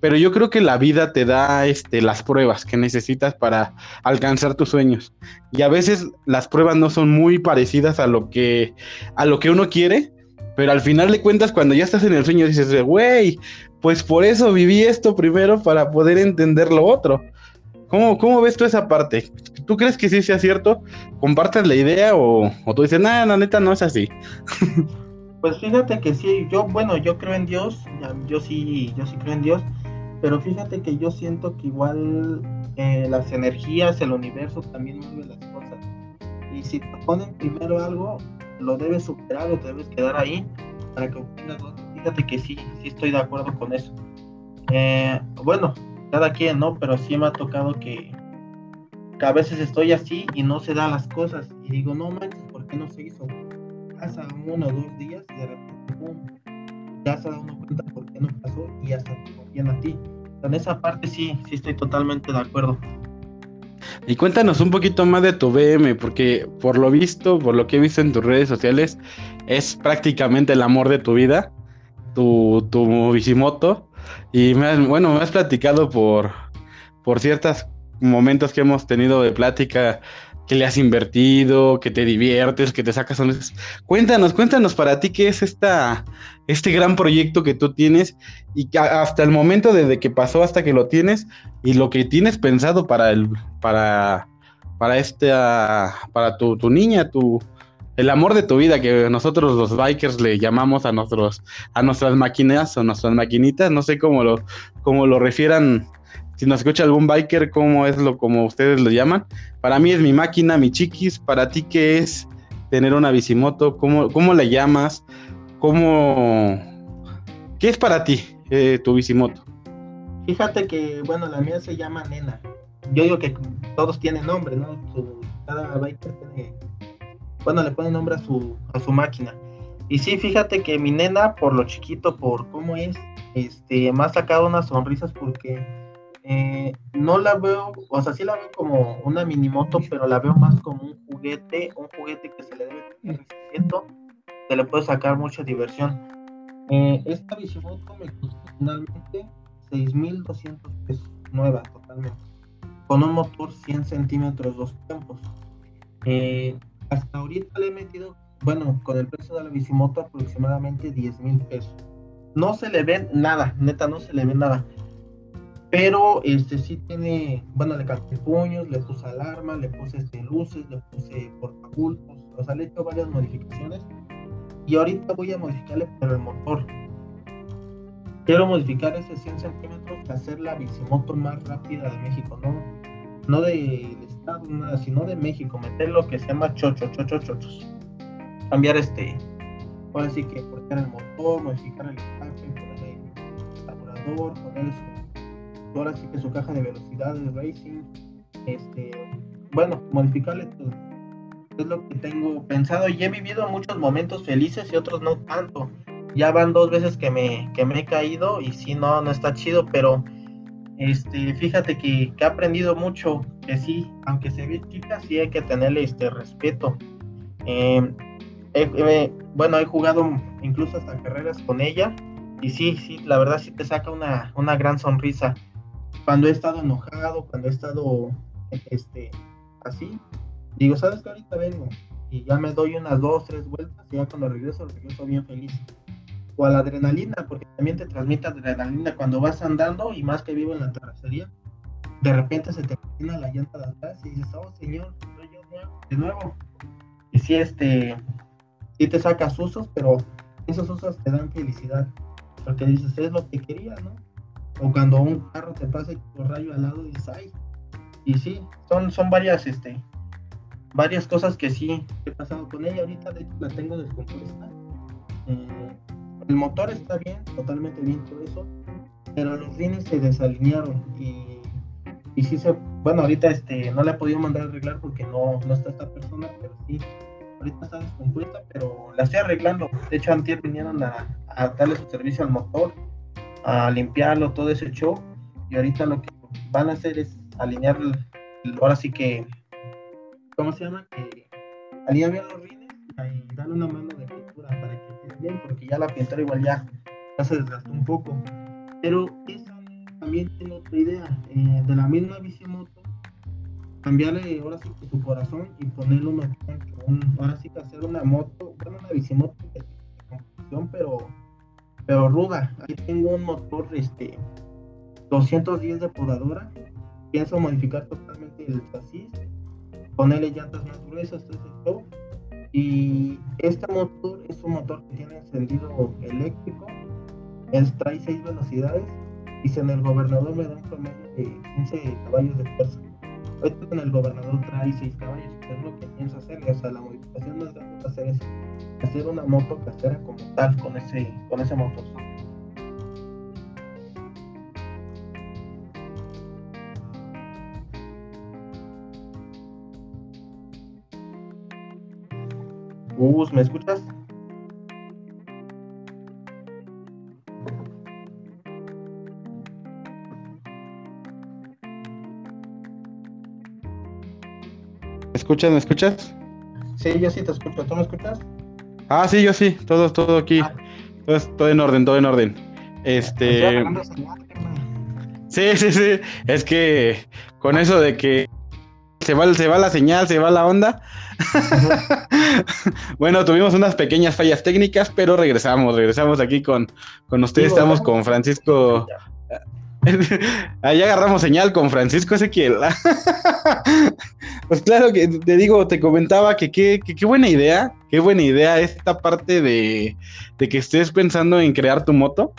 Pero yo creo que la vida te da este, las pruebas que necesitas para alcanzar tus sueños. Y a veces las pruebas no son muy parecidas a lo que, a lo que uno quiere, pero al final de cuentas, cuando ya estás en el sueño, dices, güey, pues por eso viví esto primero para poder entender lo otro. ¿Cómo, cómo ves tú esa parte? ¿tú crees que sí sea cierto? ¿Compartes la idea o, o tú dices, nada, la neta no es así? Pues fíjate que sí, yo, bueno, yo creo en Dios, yo sí, yo sí creo en Dios, pero fíjate que yo siento que igual eh, las energías, el universo también mueve las cosas. Y si te ponen primero algo, lo debes superar o te debes quedar ahí para que obtengas Fíjate que sí, sí estoy de acuerdo con eso. Eh, bueno, cada quien, ¿no? Pero sí me ha tocado que, que a veces estoy así y no se dan las cosas. Y digo, no manches, ¿por qué no se hizo? pasa uno o dos días y de repente, ¡pum! Ya se da uno cuenta por qué no pasó y ya se bien a ti. En esa parte sí, sí estoy totalmente de acuerdo. Y cuéntanos un poquito más de tu BM, porque por lo visto, por lo que he visto en tus redes sociales, es prácticamente el amor de tu vida, tu, tu bicimoto. Y me bueno, me has platicado por, por ciertos momentos que hemos tenido de plática que le has invertido, que te diviertes, que te sacas sonrisas. Cuéntanos, cuéntanos para ti qué es esta, este gran proyecto que tú tienes y que hasta el momento desde que pasó hasta que lo tienes y lo que tienes pensado para el, para, para esta, para tu, tu niña, tu, el amor de tu vida, que nosotros los bikers le llamamos a nuestros, a nuestras máquinas o nuestras maquinitas, no sé cómo lo, cómo lo refieran si nos escucha algún biker, ¿cómo es lo como ustedes lo llaman? Para mí es mi máquina, mi chiquis. Para ti, ¿qué es tener una bicimoto? ¿Cómo, cómo la llamas? ¿Cómo... ¿Qué es para ti eh, tu bicimoto? Fíjate que, bueno, la mía se llama Nena. Yo digo que todos tienen nombre, ¿no? cada biker tiene... Bueno, le pone nombre a su, a su máquina. Y sí, fíjate que mi nena, por lo chiquito, por cómo es, este, me ha sacado unas sonrisas porque eh, no la veo, o sea, sí la veo como una mini moto, pero la veo más como un juguete, un juguete que se le debe tener se le puede sacar mucha diversión. Eh, esta bicimoto me costó finalmente 6.200 pesos, nueva totalmente, con un motor 100 centímetros, dos tiempos. Eh, hasta ahorita le he metido, bueno, con el precio de la bicimoto aproximadamente 10 mil pesos. No se le ve nada, neta, no se le ve nada. Pero este sí tiene, bueno, le cambié puños, le puse alarma, le puse este, luces, le puse portabultos, o sea, le he hecho varias modificaciones. Y ahorita voy a modificarle pero el motor. Quiero modificar ese 100 centímetros, hacer la bicimoto más rápida de México, no, no del estado, nada, sino de México, meter lo que se llama chocho, chocho, chochos. Cambiar este, ahora sí que cortar el motor, modificar el escape, ponerle el carburador, poner sí que su caja de velocidad de racing, este, bueno, modificarle todo. Es lo que tengo pensado y he vivido muchos momentos felices y otros no tanto. Ya van dos veces que me, que me he caído y sí, no, no está chido, pero este, fíjate que, que he aprendido mucho, que sí, aunque se ve chica, sí hay que tenerle este respeto. Em, bueno, he jugado incluso hasta carreras con ella y sí, sí, la verdad sí te saca una, una gran sonrisa cuando he estado enojado, cuando he estado este, así, digo, ¿sabes que ahorita vengo? Y ya me doy unas dos, tres vueltas y ya cuando regreso, regreso bien feliz. O a la adrenalina, porque también te transmite adrenalina cuando vas andando y más que vivo en la terracería, de repente se te termina la llanta de atrás y dices, oh señor, soy yo de nuevo. Y si este, sí te sacas usos, pero esos usos te dan felicidad, porque dices, es lo que quería, ¿no? O cuando un carro te pasa por rayo al lado y dices, ay, y sí, son, son varias, este, varias cosas que sí he pasado con ella. Ahorita de hecho la tengo descompuesta. Eh, el motor está bien, totalmente bien todo eso, pero los rines se desalinearon y, y sí se, bueno, ahorita este, no le he podido mandar a arreglar porque no, no está esta persona, pero sí, ahorita está descompuesta, pero la estoy arreglando. De hecho, antier vinieron a, a darle su servicio al motor a limpiarlo, todo ese show. Y ahorita lo que van a hacer es alinear, ahora sí que, ¿cómo se llama? Que alinear bien los rines y darle una mano de pintura para que quede bien, porque ya la pintura igual ya, se desgastó un poco. Pero esa también tiene otra idea, eh, de la misma bicimoto, cambiarle ahora sí que su corazón y ponerle una, ahora sí que hacer una moto, bueno, una bicimoto de pero pero ruda. Ahí tengo un motor este 210 de podadora. Pienso modificar totalmente el chasis ponerle llantas más gruesas, todo Y este motor es un motor que tiene encendido eléctrico, él trae 6 velocidades y si en el gobernador me da un promedio de 15 caballos de fuerza. Ahorita en el gobernador trae 6 caballos, que es lo que pienso hacer, o sea, la modificación más grande va a hacer es hacer una moto casera como tal con ese, con ese motor. Gus, ¿me escuchas? ¿Me escuchas? ¿Me escuchas? Sí, yo sí te escucho. ¿Tú me escuchas? Ah, sí, yo sí. Todo, todo aquí. Ah. Todo, todo en orden, todo en orden. Este. Sí, sí, sí. Es que con eso de que se va, se va la señal, se va la onda, bueno, tuvimos unas pequeñas fallas técnicas, pero regresamos, regresamos aquí con, con ustedes. Estamos con Francisco. Ahí agarramos señal con Francisco Ezequiel. pues claro que te digo, te comentaba que qué buena idea, qué buena idea esta parte de, de, que estés pensando en crear tu moto.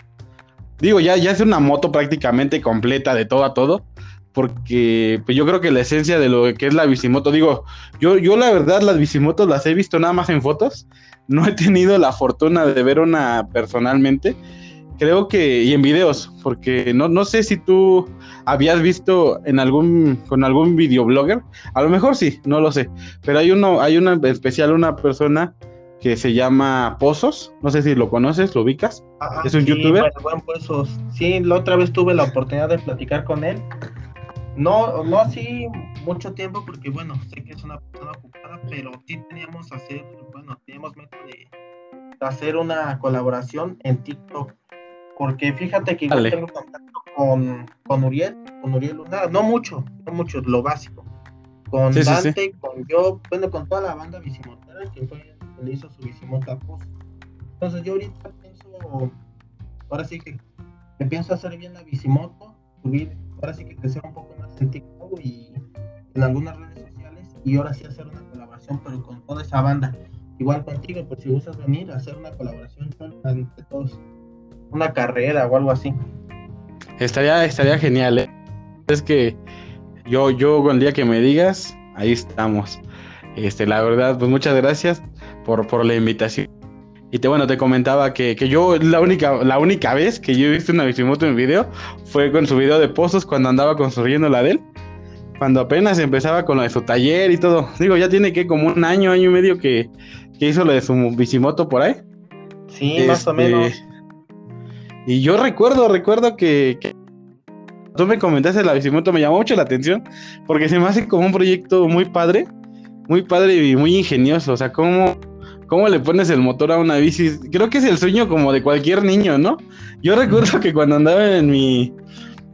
Digo, ya, ya es una moto prácticamente completa de todo a todo porque pues yo creo que la esencia de lo que es la bicimoto, digo, yo, yo la verdad las bicimotos las he visto nada más en fotos, no he tenido la fortuna de ver una personalmente, creo que, y en videos, porque no, no sé si tú habías visto en algún, con algún videoblogger, a lo mejor sí, no lo sé, pero hay uno, hay una especial, una persona que se llama Pozos, no sé si lo conoces, lo ubicas, es un youtuber. Bueno, Pozos. Sí, la otra vez tuve la oportunidad de platicar con él no, no así mucho tiempo, porque bueno, sé que es una persona ocupada, pero sí teníamos hacer, bueno, teníamos meta de, hacer una colaboración en TikTok. Porque fíjate que yo tengo contacto con, con Uriel, con Uriel Luna, no mucho, no mucho, lo básico. Con Dante, con yo, bueno, con toda la banda bicimotera que fue que le hizo su bicimota post. Entonces yo ahorita pienso, ahora sí que, que pienso hacer bien la bicimoto, subir ahora sí que crecer un poco más en TikTok y en algunas redes sociales y ahora sí hacer una colaboración pero con toda esa banda igual contigo por si gustas venir a hacer una colaboración entre todos una carrera o algo así estaría estaría genial ¿eh? es que yo yo el día que me digas ahí estamos este la verdad pues muchas gracias por por la invitación y te, bueno, te comentaba que, yo la única, la única vez que yo he visto una bicimoto en video fue con su video de pozos cuando andaba construyendo la de él. Cuando apenas empezaba con lo de su taller y todo. Digo, ya tiene que como un año, año y medio que, hizo lo de su bicimoto por ahí. Sí, más o este, menos. Y yo recuerdo, recuerdo que, que tú me comentaste la bicimoto, me llamó mucho la atención, porque se me hace como un proyecto muy padre, muy padre y muy ingenioso. O sea, como ¿Cómo le pones el motor a una bici? Creo que es el sueño como de cualquier niño, ¿no? Yo recuerdo que cuando andaba en mi,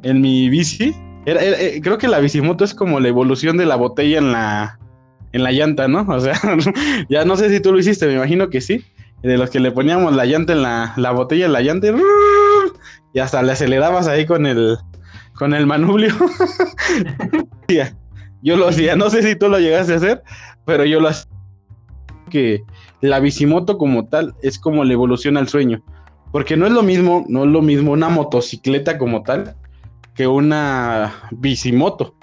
en mi bici, eh, creo que la bicimoto es como la evolución de la botella en la, en la llanta, ¿no? O sea, ya no sé si tú lo hiciste, me imagino que sí. De los que le poníamos la llanta en la, la botella la llanta y hasta le acelerabas ahí con el, con el manubrio. yo lo hacía, no sé si tú lo llegaste a hacer, pero yo lo hacía que la bicimoto como tal es como la evolución al sueño. Porque no es lo mismo, no es lo mismo una motocicleta como tal que una bicimoto.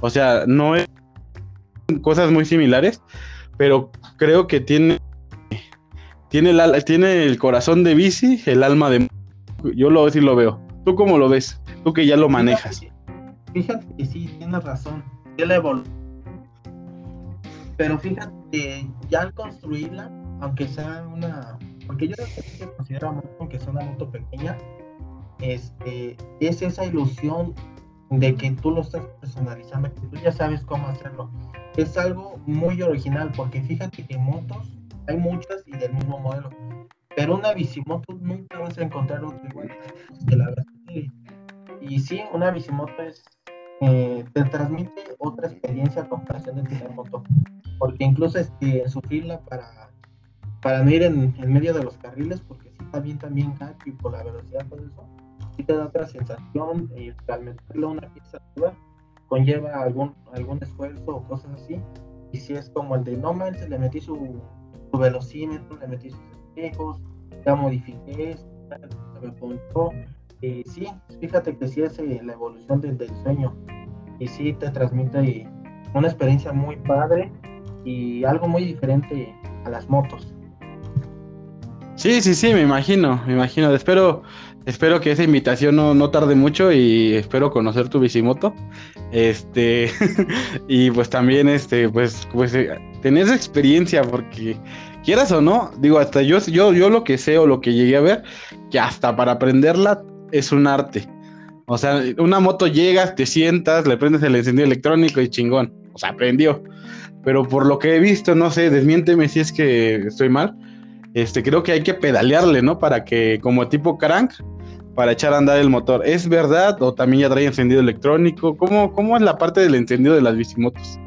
O sea, no es cosas muy similares, pero creo que tiene tiene el, tiene el corazón de bici, el alma de yo lo sí lo veo. ¿Tú cómo lo ves? Tú que ya lo manejas. Fíjate que sí, tienes razón. la evolución. Pero fíjate que ya al construirla, aunque sea una, porque yo no considero aunque sea una moto pequeña, este, es esa ilusión de que tú lo estás personalizando, que tú ya sabes cómo hacerlo. Es algo muy original, porque fíjate que motos hay muchas y del mismo modelo, pero una bicimoto nunca vas a encontrar otra igual. Que la Y sí, una bicimoto es, eh, te transmite otra experiencia a comparación de tener moto, porque incluso este, sufrirla para para no ir en, medio de los carriles, porque si está bien también gacho y por la velocidad, todo eso, sí te da otra sensación, y al meterle una pieza nueva, conlleva algún, algún esfuerzo o cosas así, Y si es como el de no manches, le metí su, su velocímetro, le metí sus espejos, ya modifiqué se me ponchó. Eh, sí, fíjate que sí es eh, la evolución del, sueño. Y sí te transmite una experiencia muy padre y algo muy diferente a las motos. Sí, sí, sí, me imagino, me imagino. Espero, espero que esa invitación no, no tarde mucho y espero conocer tu bicimoto. Este, y pues también, este, pues, pues, eh, tener experiencia, porque quieras o no, digo, hasta yo, yo, yo lo que sé o lo que llegué a ver, que hasta para aprenderla es un arte. O sea, una moto llegas, te sientas, le prendes el encendido electrónico y chingón. O sea, aprendió. Pero por lo que he visto, no sé, desmiénteme si es que estoy mal. Este, creo que hay que pedalearle, ¿no? Para que, como tipo crank, para echar a andar el motor. ¿Es verdad? ¿O también ya trae encendido electrónico? ¿Cómo, cómo es la parte del encendido de las bicimotos?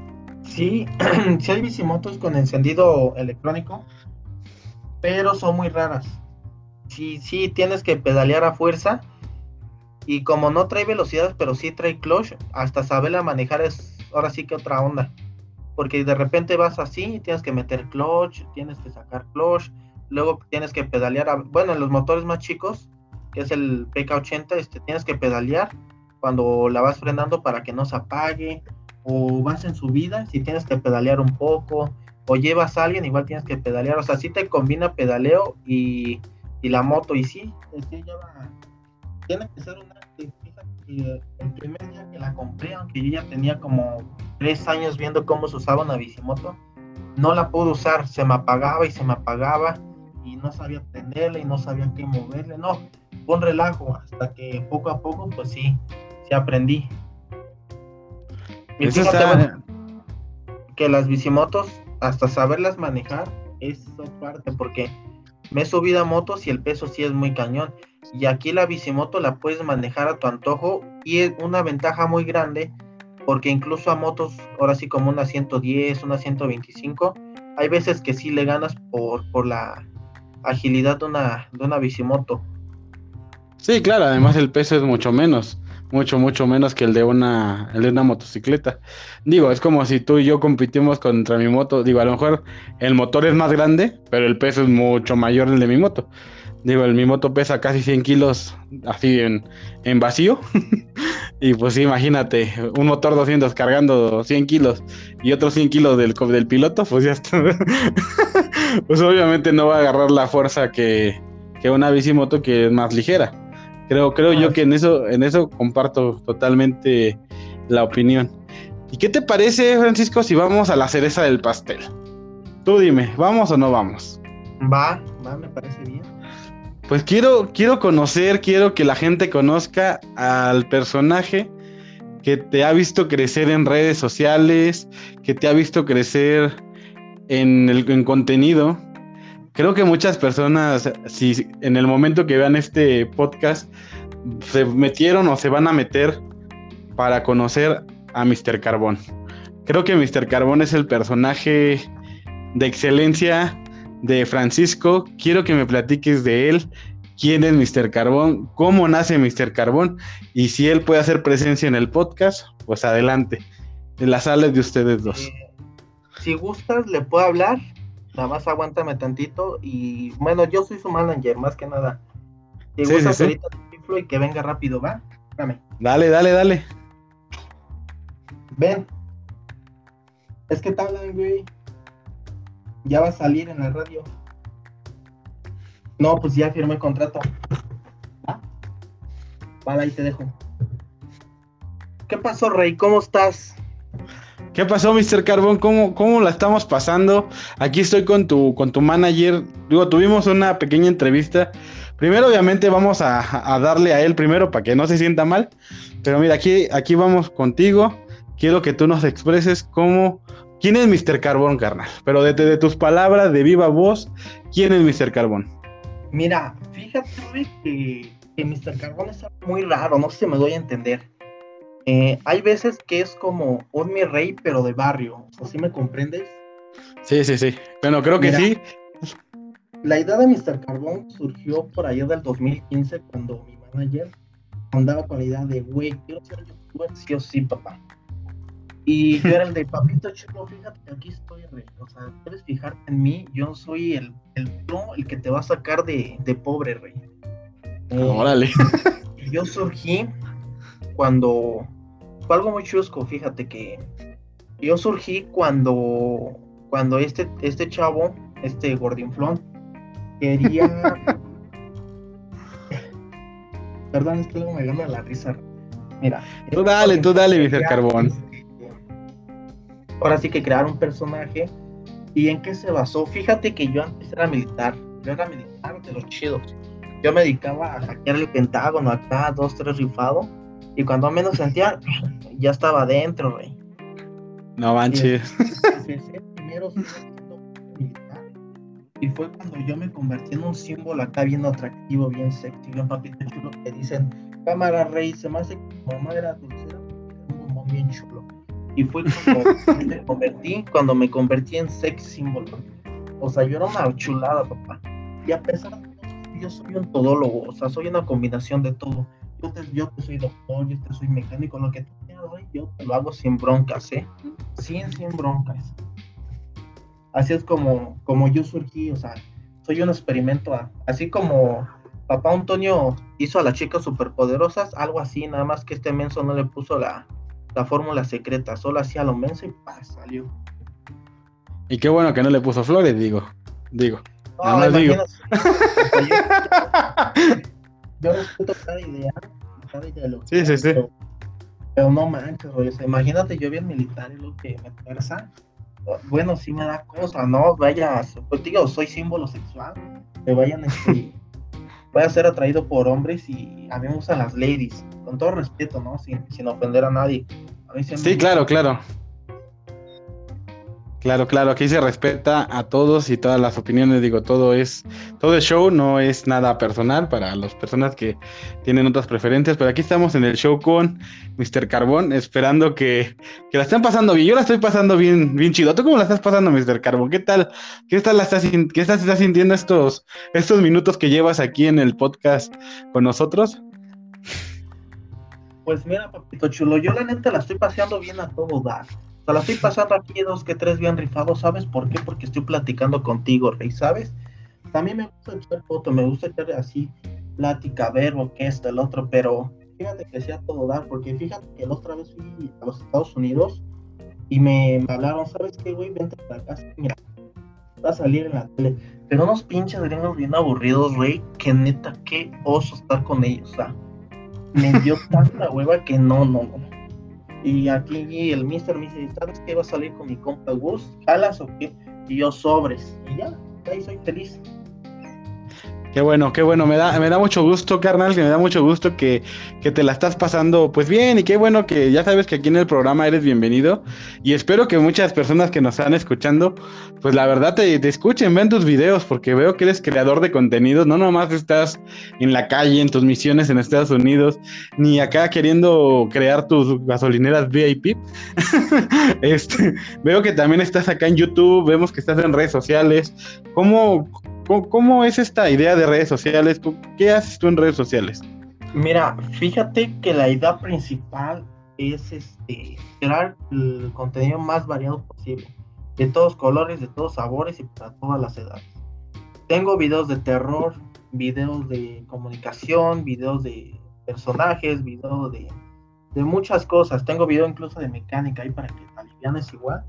Sí, sí hay bicimotos con encendido electrónico, pero son muy raras. Sí, sí, tienes que pedalear a fuerza. Y como no trae velocidad, pero sí trae clutch, hasta saberla manejar es ahora sí que otra onda. Porque de repente vas así, tienes que meter clutch, tienes que sacar clutch, luego tienes que pedalear. Bueno, en los motores más chicos, que es el PK80, este, tienes que pedalear cuando la vas frenando para que no se apague. O vas en subida, si tienes que pedalear un poco. O llevas a alguien, igual tienes que pedalear. O sea, sí te combina pedaleo y, y la moto. Y sí, lleva. Tiene que ser una. Que el primer día que la compré, aunque yo ya tenía como tres años viendo cómo se usaba una bicimoto, no la pude usar. Se me apagaba y se me apagaba. Y no sabía prenderla y no sabía qué moverle. No, fue un relajo. Hasta que poco a poco, pues sí, sí aprendí. Eso está- bueno, que las bicimotos, hasta saberlas manejar, es parte, porque me he subido a motos y el peso sí es muy cañón. Y aquí la bicimoto la puedes manejar a tu antojo y es una ventaja muy grande, porque incluso a motos, ahora sí como una 110, una 125, hay veces que sí le ganas por, por la agilidad de una, de una bicimoto. Sí, claro, además el peso es mucho menos, mucho, mucho menos que el de una, el de una motocicleta. Digo, es como si tú y yo competimos contra mi moto. Digo, a lo mejor el motor es más grande, pero el peso es mucho mayor el de mi moto. Digo, el mi moto pesa casi 100 kilos así en, en vacío. y pues imagínate, un motor 200 cargando 100 kilos y otros 100 kilos del, del piloto, pues ya está. pues obviamente no va a agarrar la fuerza que, que una bicimoto que es más ligera. Creo, creo yo que en eso, en eso comparto totalmente la opinión. ¿Y qué te parece, Francisco, si vamos a la cereza del pastel? Tú dime, ¿vamos o no vamos? Va, va, me parece bien. Pues quiero, quiero conocer, quiero que la gente conozca al personaje que te ha visto crecer en redes sociales, que te ha visto crecer en el en contenido. Creo que muchas personas, si en el momento que vean este podcast, se metieron o se van a meter para conocer a Mr. Carbón. Creo que Mr. Carbón es el personaje de excelencia de Francisco. Quiero que me platiques de él, quién es Mr. Carbón, cómo nace Mr. Carbón y si él puede hacer presencia en el podcast, pues adelante. En la sala de ustedes dos. Si gustas, le puedo hablar. Nada más aguántame tantito. Y bueno, yo soy su manager, más que nada. Si Sí, gustas, sí, sí. ahorita inflo y que venga rápido, ¿va? Espérame. Dale, dale, dale. Ven. Es que te hablan, güey. Ya va a salir en la radio. No, pues ya firmé el contrato. ¿Va? Vale, ahí te dejo. ¿Qué pasó, Rey? ¿Cómo estás? ¿Qué pasó, Mr. Carbón? ¿Cómo, ¿Cómo la estamos pasando? Aquí estoy con tu, con tu manager. Digo, tuvimos una pequeña entrevista. Primero, obviamente, vamos a, a darle a él primero para que no se sienta mal. Pero mira, aquí, aquí vamos contigo. Quiero que tú nos expreses cómo. ¿Quién es Mr. Carbón, carnal? Pero de, de tus palabras, de viva voz, ¿quién es Mr. Carbón? Mira, fíjate, que, que Mr. Carbón es algo muy raro, no sé si me doy a entender. Eh, hay veces que es como un mi rey, pero de barrio. ¿O sí me comprendes? Sí, sí, sí. Bueno, creo que sí. La idea de Mr. Carbón surgió por allá del 2015 cuando mi manager andaba con la idea de, güey, quiero ser youtuber, sí o sí, papá. Y yo era el de papito chulo, fíjate que aquí estoy, rey. O sea, puedes fijarte en mí, yo soy el, el, el que te va a sacar de, de pobre, rey. Eh, Órale. Yo surgí cuando. Fue algo muy chusco, fíjate que. Yo surgí cuando. Cuando este, este chavo, este gordinflón, quería. Perdón, es que luego me gana la risa. Mira. Tú dale, tú dale, Mr. Carbón. Ahora sí que crear un personaje. ¿Y en qué se basó? Fíjate que yo antes era militar. Yo era militar de los chidos. Yo me dedicaba a hackear el Pentágono acá, dos, tres rifado. Y cuando menos sentía, ya estaba adentro, güey. No manches. primero militar. Y fue cuando yo me convertí en un símbolo acá bien atractivo, bien sexy, bien papito chulo, que dicen, cámara rey, se me hace como no era dulcera, un bombón bien chulo. Y fue cuando me convertí, cuando me convertí en sex símbolo. O sea, yo era una chulada, papá. Y a pesar de que yo soy un todólogo, o sea, soy una combinación de todo. Yo te soy doctor, yo te soy mecánico, lo que tú quieras, yo te lo hago sin broncas, ¿eh? Sin, sin broncas. Así es como, como yo surgí, o sea, soy un experimento, así como papá Antonio hizo a las chicas superpoderosas, algo así, nada más que este menso no le puso la, la fórmula secreta, solo hacía lo menso y ¡pah! salió. Y qué bueno que no le puso flores, digo. Digo. No, digo. yo, respeto cada idea, cada idea de lo Sí, sí, sí. Pero, no manches, o sea, imagínate yo bien militar y lo que me fuerza. Bueno, sí me da cosa, ¿no? Vaya, pues digo, soy símbolo sexual. Que vayan, este, voy a ser atraído por hombres y a mí me gustan las ladies con todo respeto, ¿no? Sin, sin ofender a nadie. sí, claro, claro. Claro, claro, aquí se respeta a todos y todas las opiniones, digo, todo es, todo es show, no es nada personal para las personas que tienen otras preferencias, pero aquí estamos en el show con Mr. Carbón, esperando que, que la estén pasando bien. Yo la estoy pasando bien, bien chido. ¿Tú cómo la estás pasando, Mr. Carbón? ¿Qué tal? ¿Qué tal la estás, qué estás, estás sintiendo estos, estos minutos que llevas aquí en el podcast con nosotros? Pues mira, papito chulo, yo la neta la estoy paseando bien a todo dar. O sea, la estoy pasando aquí dos que tres bien rifados, ¿sabes por qué? Porque estoy platicando contigo, Rey, ¿sabes? También me gusta echar foto, me gusta echar así plática, verbo, que esto, el otro, pero fíjate que sea todo dar, porque fíjate que la otra vez fui a los Estados Unidos y me, hablaron, ¿sabes qué, güey? Vente para casa, mira, va a salir en la tele. Pero unos pinches gringos bien aburridos, güey, que neta, qué oso estar con ellos, o sea me dio tanta hueva que no, no, no. Y aquí el mister me dice, ¿sabes qué? Va a salir con mi compa Gus, ¿jalas o qué? Y yo sobres. Y ya, ahí soy feliz. Qué bueno, qué bueno, me da, me da mucho gusto, carnal, que me da mucho gusto que, que, te la estás pasando pues bien y qué bueno que ya sabes que aquí en el programa eres bienvenido y espero que muchas personas que nos están escuchando pues la verdad te, escuchen, vean tus videos porque veo que eres creador de contenidos, no nomás estás en la calle, en tus misiones en Estados Unidos, ni acá queriendo crear tus gasolineras VIP. este, veo que también estás acá en YouTube, vemos que estás en redes sociales. ¿Cómo, ¿Cómo, es esta idea de redes sociales? ¿Qué haces tú en redes sociales? Mira, fíjate que la idea principal es este, crear el contenido más variado posible, de todos colores, de todos sabores y para todas las edades. Tengo videos de terror, videos de comunicación, videos de personajes, videos de, de muchas cosas. Tengo video incluso de mecánica ahí para que alivianes igual.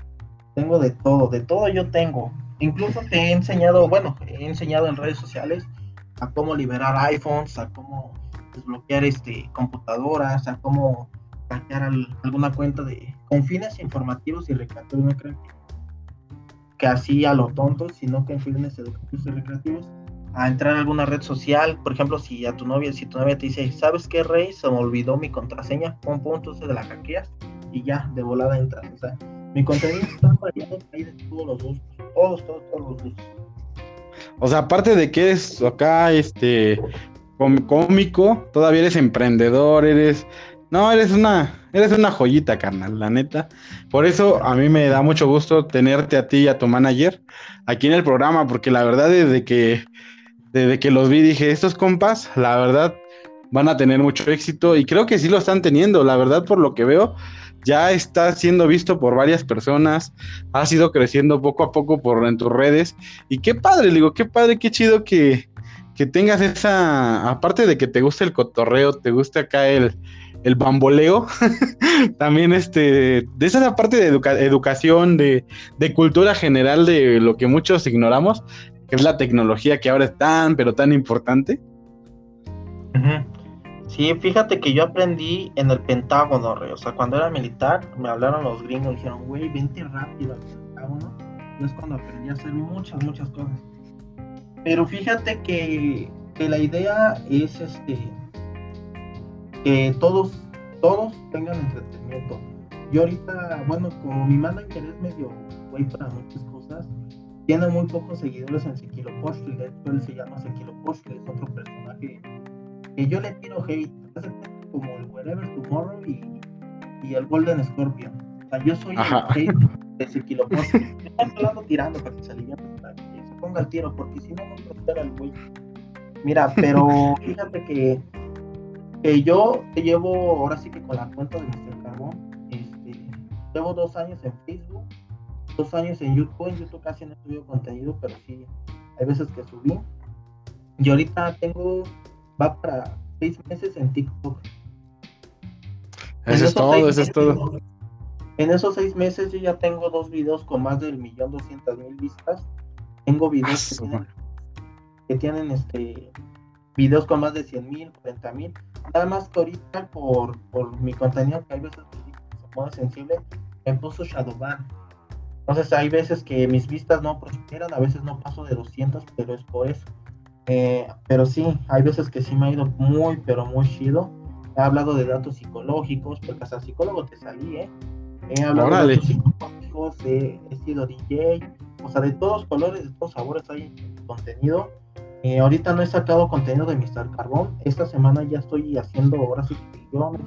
Tengo de todo, de todo yo tengo. Incluso te he enseñado, bueno, he enseñado en redes sociales a cómo liberar iPhones, a cómo desbloquear este computadoras, a cómo hackear alguna cuenta de con fines informativos y recreativos, no creo que, así a lo tonto, sino que fines educativos y recreativos, a entrar a alguna red social, por ejemplo, si a tu novia, si tu novia te dice, ¿sabes qué, Rey? Se me olvidó mi contraseña, pum, entonces de la hackeas y ya, de volada entras. O sea, mi contenido está de todos los gustos, todos, todos, todos los gustos. O sea, aparte de que es acá, este, cómico, todavía eres emprendedor, eres, no, eres una, eres una joyita, carnal, la neta. Por eso a mí me da mucho gusto tenerte a ti y a tu manager aquí en el programa, porque la verdad desde que, desde que los vi dije, estos compas, la verdad, van a tener mucho éxito y creo que sí lo están teniendo, la verdad por lo que veo, ya está siendo visto por varias personas, ha ido creciendo poco a poco por en tus redes. Y qué padre, digo, qué padre, qué chido que, que tengas esa, aparte de que te guste el cotorreo, te guste acá el, el bamboleo, también este, de esa parte de educación, de, de, cultura general de lo que muchos ignoramos, que es la tecnología que ahora es tan, pero tan importante. Sí, fíjate que yo aprendí en el Pentágono, o sea, cuando era militar, me hablaron los gringos y dijeron, güey, vente rápido al Pentágono. Y es cuando aprendí a hacer muchas, muchas cosas. Pero fíjate que, que la idea es este que todos, todos tengan entretenimiento. Yo ahorita, bueno, como mi manager es medio güey para muchas cosas, tiene muy pocos seguidores en Sequilo Postle, de hecho él se llama Sequilo Postle, es otro personaje que yo le tiro hate, como el Wherever Tomorrow y, y el Golden Scorpion. O sea, yo soy el hate de. Me están hablando tirando para que se alivie, para que se ponga el tiro, porque si no, no prospera el güey. Mira, pero fíjate que yo te llevo ahora sí que con la cuenta de Mr. Carbón, este, llevo dos años en Facebook, dos años en YouTube, en YouTube casi no he subido contenido, pero sí, hay veces que subí. Y ahorita tengo, va para seis meses en TikTok. Eso es todo, eso es todo. En esos seis meses yo ya tengo dos videos con más del millón doscientas mil vistas. Tengo videos que, tienen, que tienen este videos con más de 100 mil, 40 mil. Nada más que ahorita por, por mi contenido, que hay veces que se sensible, me puso Shadowban. Entonces hay veces que mis vistas no prosperan, a veces no paso de 200, pero es por eso. Eh, pero sí, hay veces que sí me ha ido muy, pero muy chido. He hablado de datos psicológicos, porque hasta psicólogo te salí, ¿eh? He hablado de datos psicológicos, he sido DJ, o sea, de todos colores, de todos sabores hay contenido eh, ahorita no he sacado contenido de Mr. Carbón. Esta semana ya estoy haciendo, ahora sí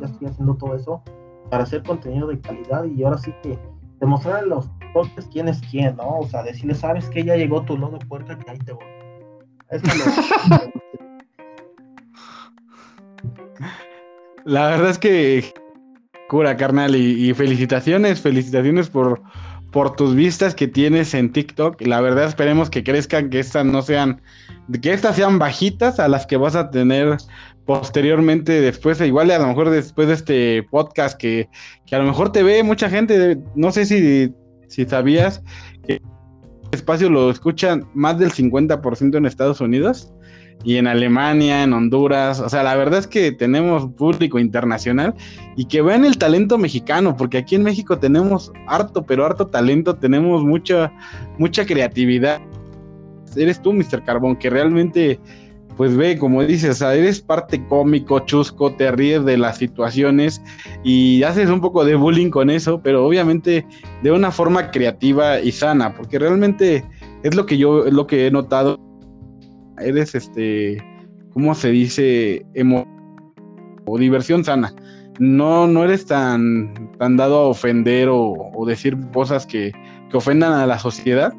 ya estoy haciendo todo eso para hacer contenido de calidad y ahora sí que demostrar a los podcasts quién es quién, ¿no? O sea, decirles, sabes que ya llegó tu lodo puerta que ahí te voy. La verdad es que cura, carnal, y felicitaciones, felicitaciones por, por tus vistas que tienes en TikTok. La verdad esperemos que crezcan, que estas no sean, que estas sean bajitas a las que vas a tener posteriormente después, igual a lo mejor después de este podcast que, que a lo mejor te ve mucha gente, no sé si, si sabías espacio lo escuchan más del 50% en Estados Unidos y en Alemania, en Honduras. O sea, la verdad es que tenemos público internacional y que vean el talento mexicano, porque aquí en México tenemos harto, pero harto talento, tenemos mucha, mucha creatividad. Eres tú, Mr. Carbón, que realmente, pues ve, como dices, o sea, eres parte cómico, chusco, te ríes de las situaciones y haces un poco de bullying con eso, pero obviamente de una forma creativa y sana, porque realmente es lo que yo, es lo que he notado eres este, ¿cómo se dice? Emo o diversión sana. No, no eres tan, tan dado a ofender o, decir cosas que, que, ofendan a la sociedad.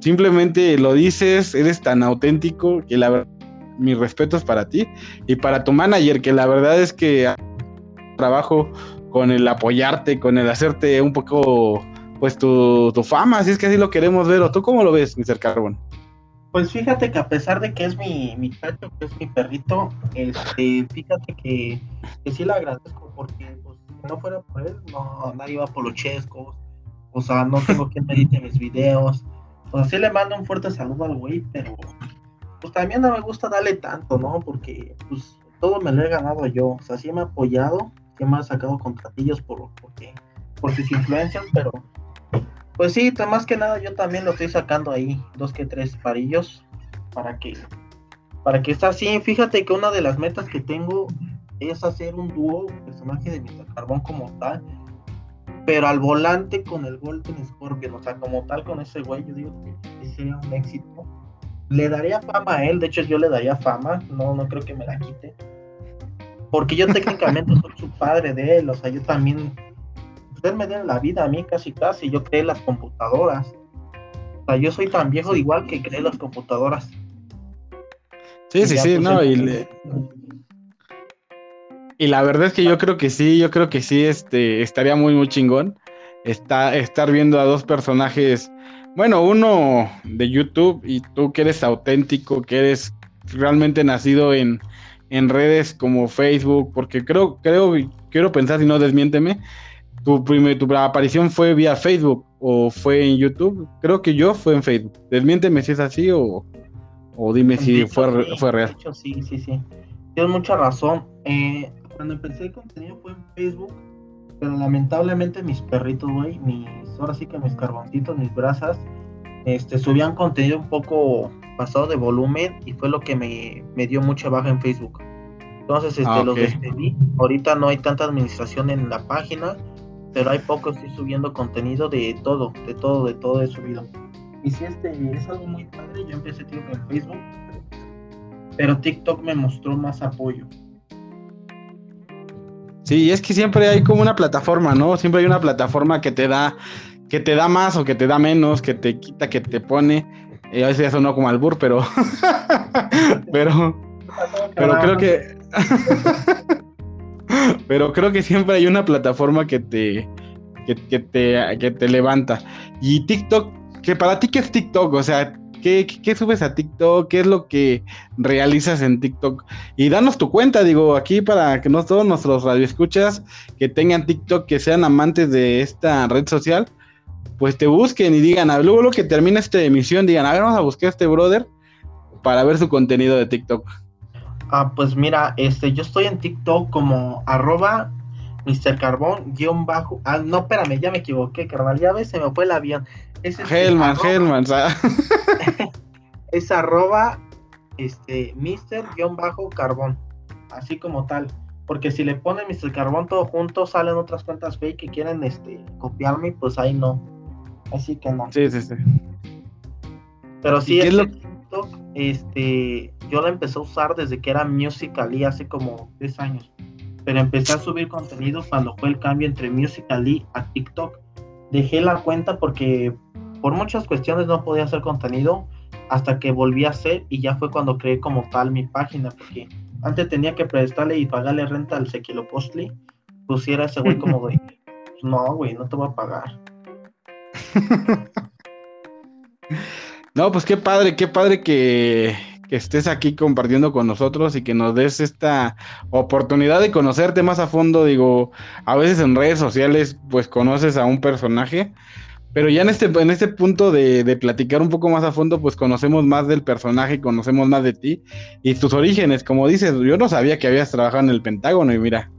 Simplemente lo dices, eres tan auténtico que la verdad, mis respetos para ti y para tu manager, que la verdad es que trabajo con el apoyarte, con el hacerte un poco, pues tu, tu fama, si es que así lo queremos ver. ¿O tú cómo lo ves, Mr. Carbon? Pues fíjate que a pesar de que es mi, mi chacho, que es mi perrito, este, fíjate que, sí le agradezco porque pues, si no fuera por él, no, nadie iba por los chescos, o sea, no tengo quien me edite mis videos, o sí le mando un fuerte saludo al güey, pero pues también no me gusta darle tanto, ¿no? Porque pues todo me lo he ganado yo, o sea, sí me ha apoyado, sí me ha sacado contratillos por, porque, por sus influencias, pero pues sí, más que nada yo también lo estoy sacando ahí, dos que tres parillos, para que, para que está así. Fíjate que una de las metas que tengo es hacer un dúo, personaje de Mr. Carbón como tal, pero al volante con el Golden Scorpion, o sea, como tal con ese güey, yo digo que sería un éxito. Le daría fama a él, de hecho yo le daría fama, no, no creo que me la quite. Porque yo técnicamente soy su padre de él, o sea, yo también usted me dio la vida a mí casi casi, yo creé las computadoras. O sea, yo soy tan viejo igual que creé las computadoras. Sí, sí, sí, pues, no, y, Y la verdad es que yo creo que sí, yo creo que sí, este, estaría muy, muy chingón. Está, estar viendo a dos personajes, bueno, uno de YouTube y tú que eres auténtico, que eres realmente nacido en, en redes como Facebook, porque creo, creo, quiero pensar, si no, desmiénteme, tu, primer, tu aparición fue vía Facebook o fue en YouTube. Creo que yo fue en Facebook. Desmiénteme si es así o, o dime si fue, fue real. sí, sí, sí. Tienes mucha razón. Eh, cuando empecé el contenido fue en Facebook, pero lamentablemente mis perritos, güey, mis, ahora sí que mis carboncitos, mis brasas, este, subían contenido un poco pasado de volumen y fue lo que me, me dio mucha baja en Facebook. Entonces, este, ah, los despedí. Ahorita no hay tanta administración en la página, pero hay poco, estoy subiendo contenido de todo, de todo, de todo he subido. Y si este es algo muy padre, yo empecé tío, en Facebook, pero TikTok me mostró más apoyo. Sí, es que siempre hay como una plataforma, ¿no? Siempre hay una plataforma que te da, que te da más o que te da menos, que te quita, que te pone. a veces ya sonó como albur, pero. pero. Pero creo que. pero creo que siempre hay una plataforma que te. Que, te, que te levanta. Y TikTok, que para ti, ¿qué es TikTok? O sea, ¿Qué, ¿Qué, subes a TikTok? ¿Qué es lo que realizas en TikTok? Y danos tu cuenta, digo, aquí para que no todos nuestros radioescuchas que tengan TikTok, que sean amantes de esta red social, pues te busquen y digan, luego lo que termine esta emisión, digan, a ver, vamos a buscar a este brother para ver su contenido de TikTok. Ah, pues mira, este, yo estoy en TikTok como arroba Mr. Carbón, guion bajo. Ah, no, espérame, ya me equivoqué, carnal. Ya ves, se me fue el avión. Es este, Hellman, Hellman, es arroba este, Mr. guion bajo Carbón. Así como tal. Porque si le ponen Mr. Carbón todo junto, salen otras cuentas fake que quieren este, copiarme, pues ahí no. Así que no. Sí, sí, sí. Pero sí, es lo... este, yo la empecé a usar desde que era Musical.ly hace como 10 años pero empecé a subir contenido cuando fue el cambio entre Musical.ly a TikTok. Dejé la cuenta porque por muchas cuestiones no podía hacer contenido hasta que volví a hacer y ya fue cuando creé como tal mi página, porque antes tenía que prestarle y pagarle renta al Sequilo Postly, pusiera ese güey como de, no, güey, no te voy a pagar. no, pues qué padre, qué padre que, que estés aquí compartiendo con nosotros y que nos des esta oportunidad de conocerte más a fondo. Digo, a veces en redes sociales pues conoces a un personaje, pero ya en este, en este punto de, de, platicar un poco más a fondo, pues conocemos más del personaje, conocemos más de ti y tus orígenes. Como dices, yo no sabía que habías trabajado en el Pentágono y mira,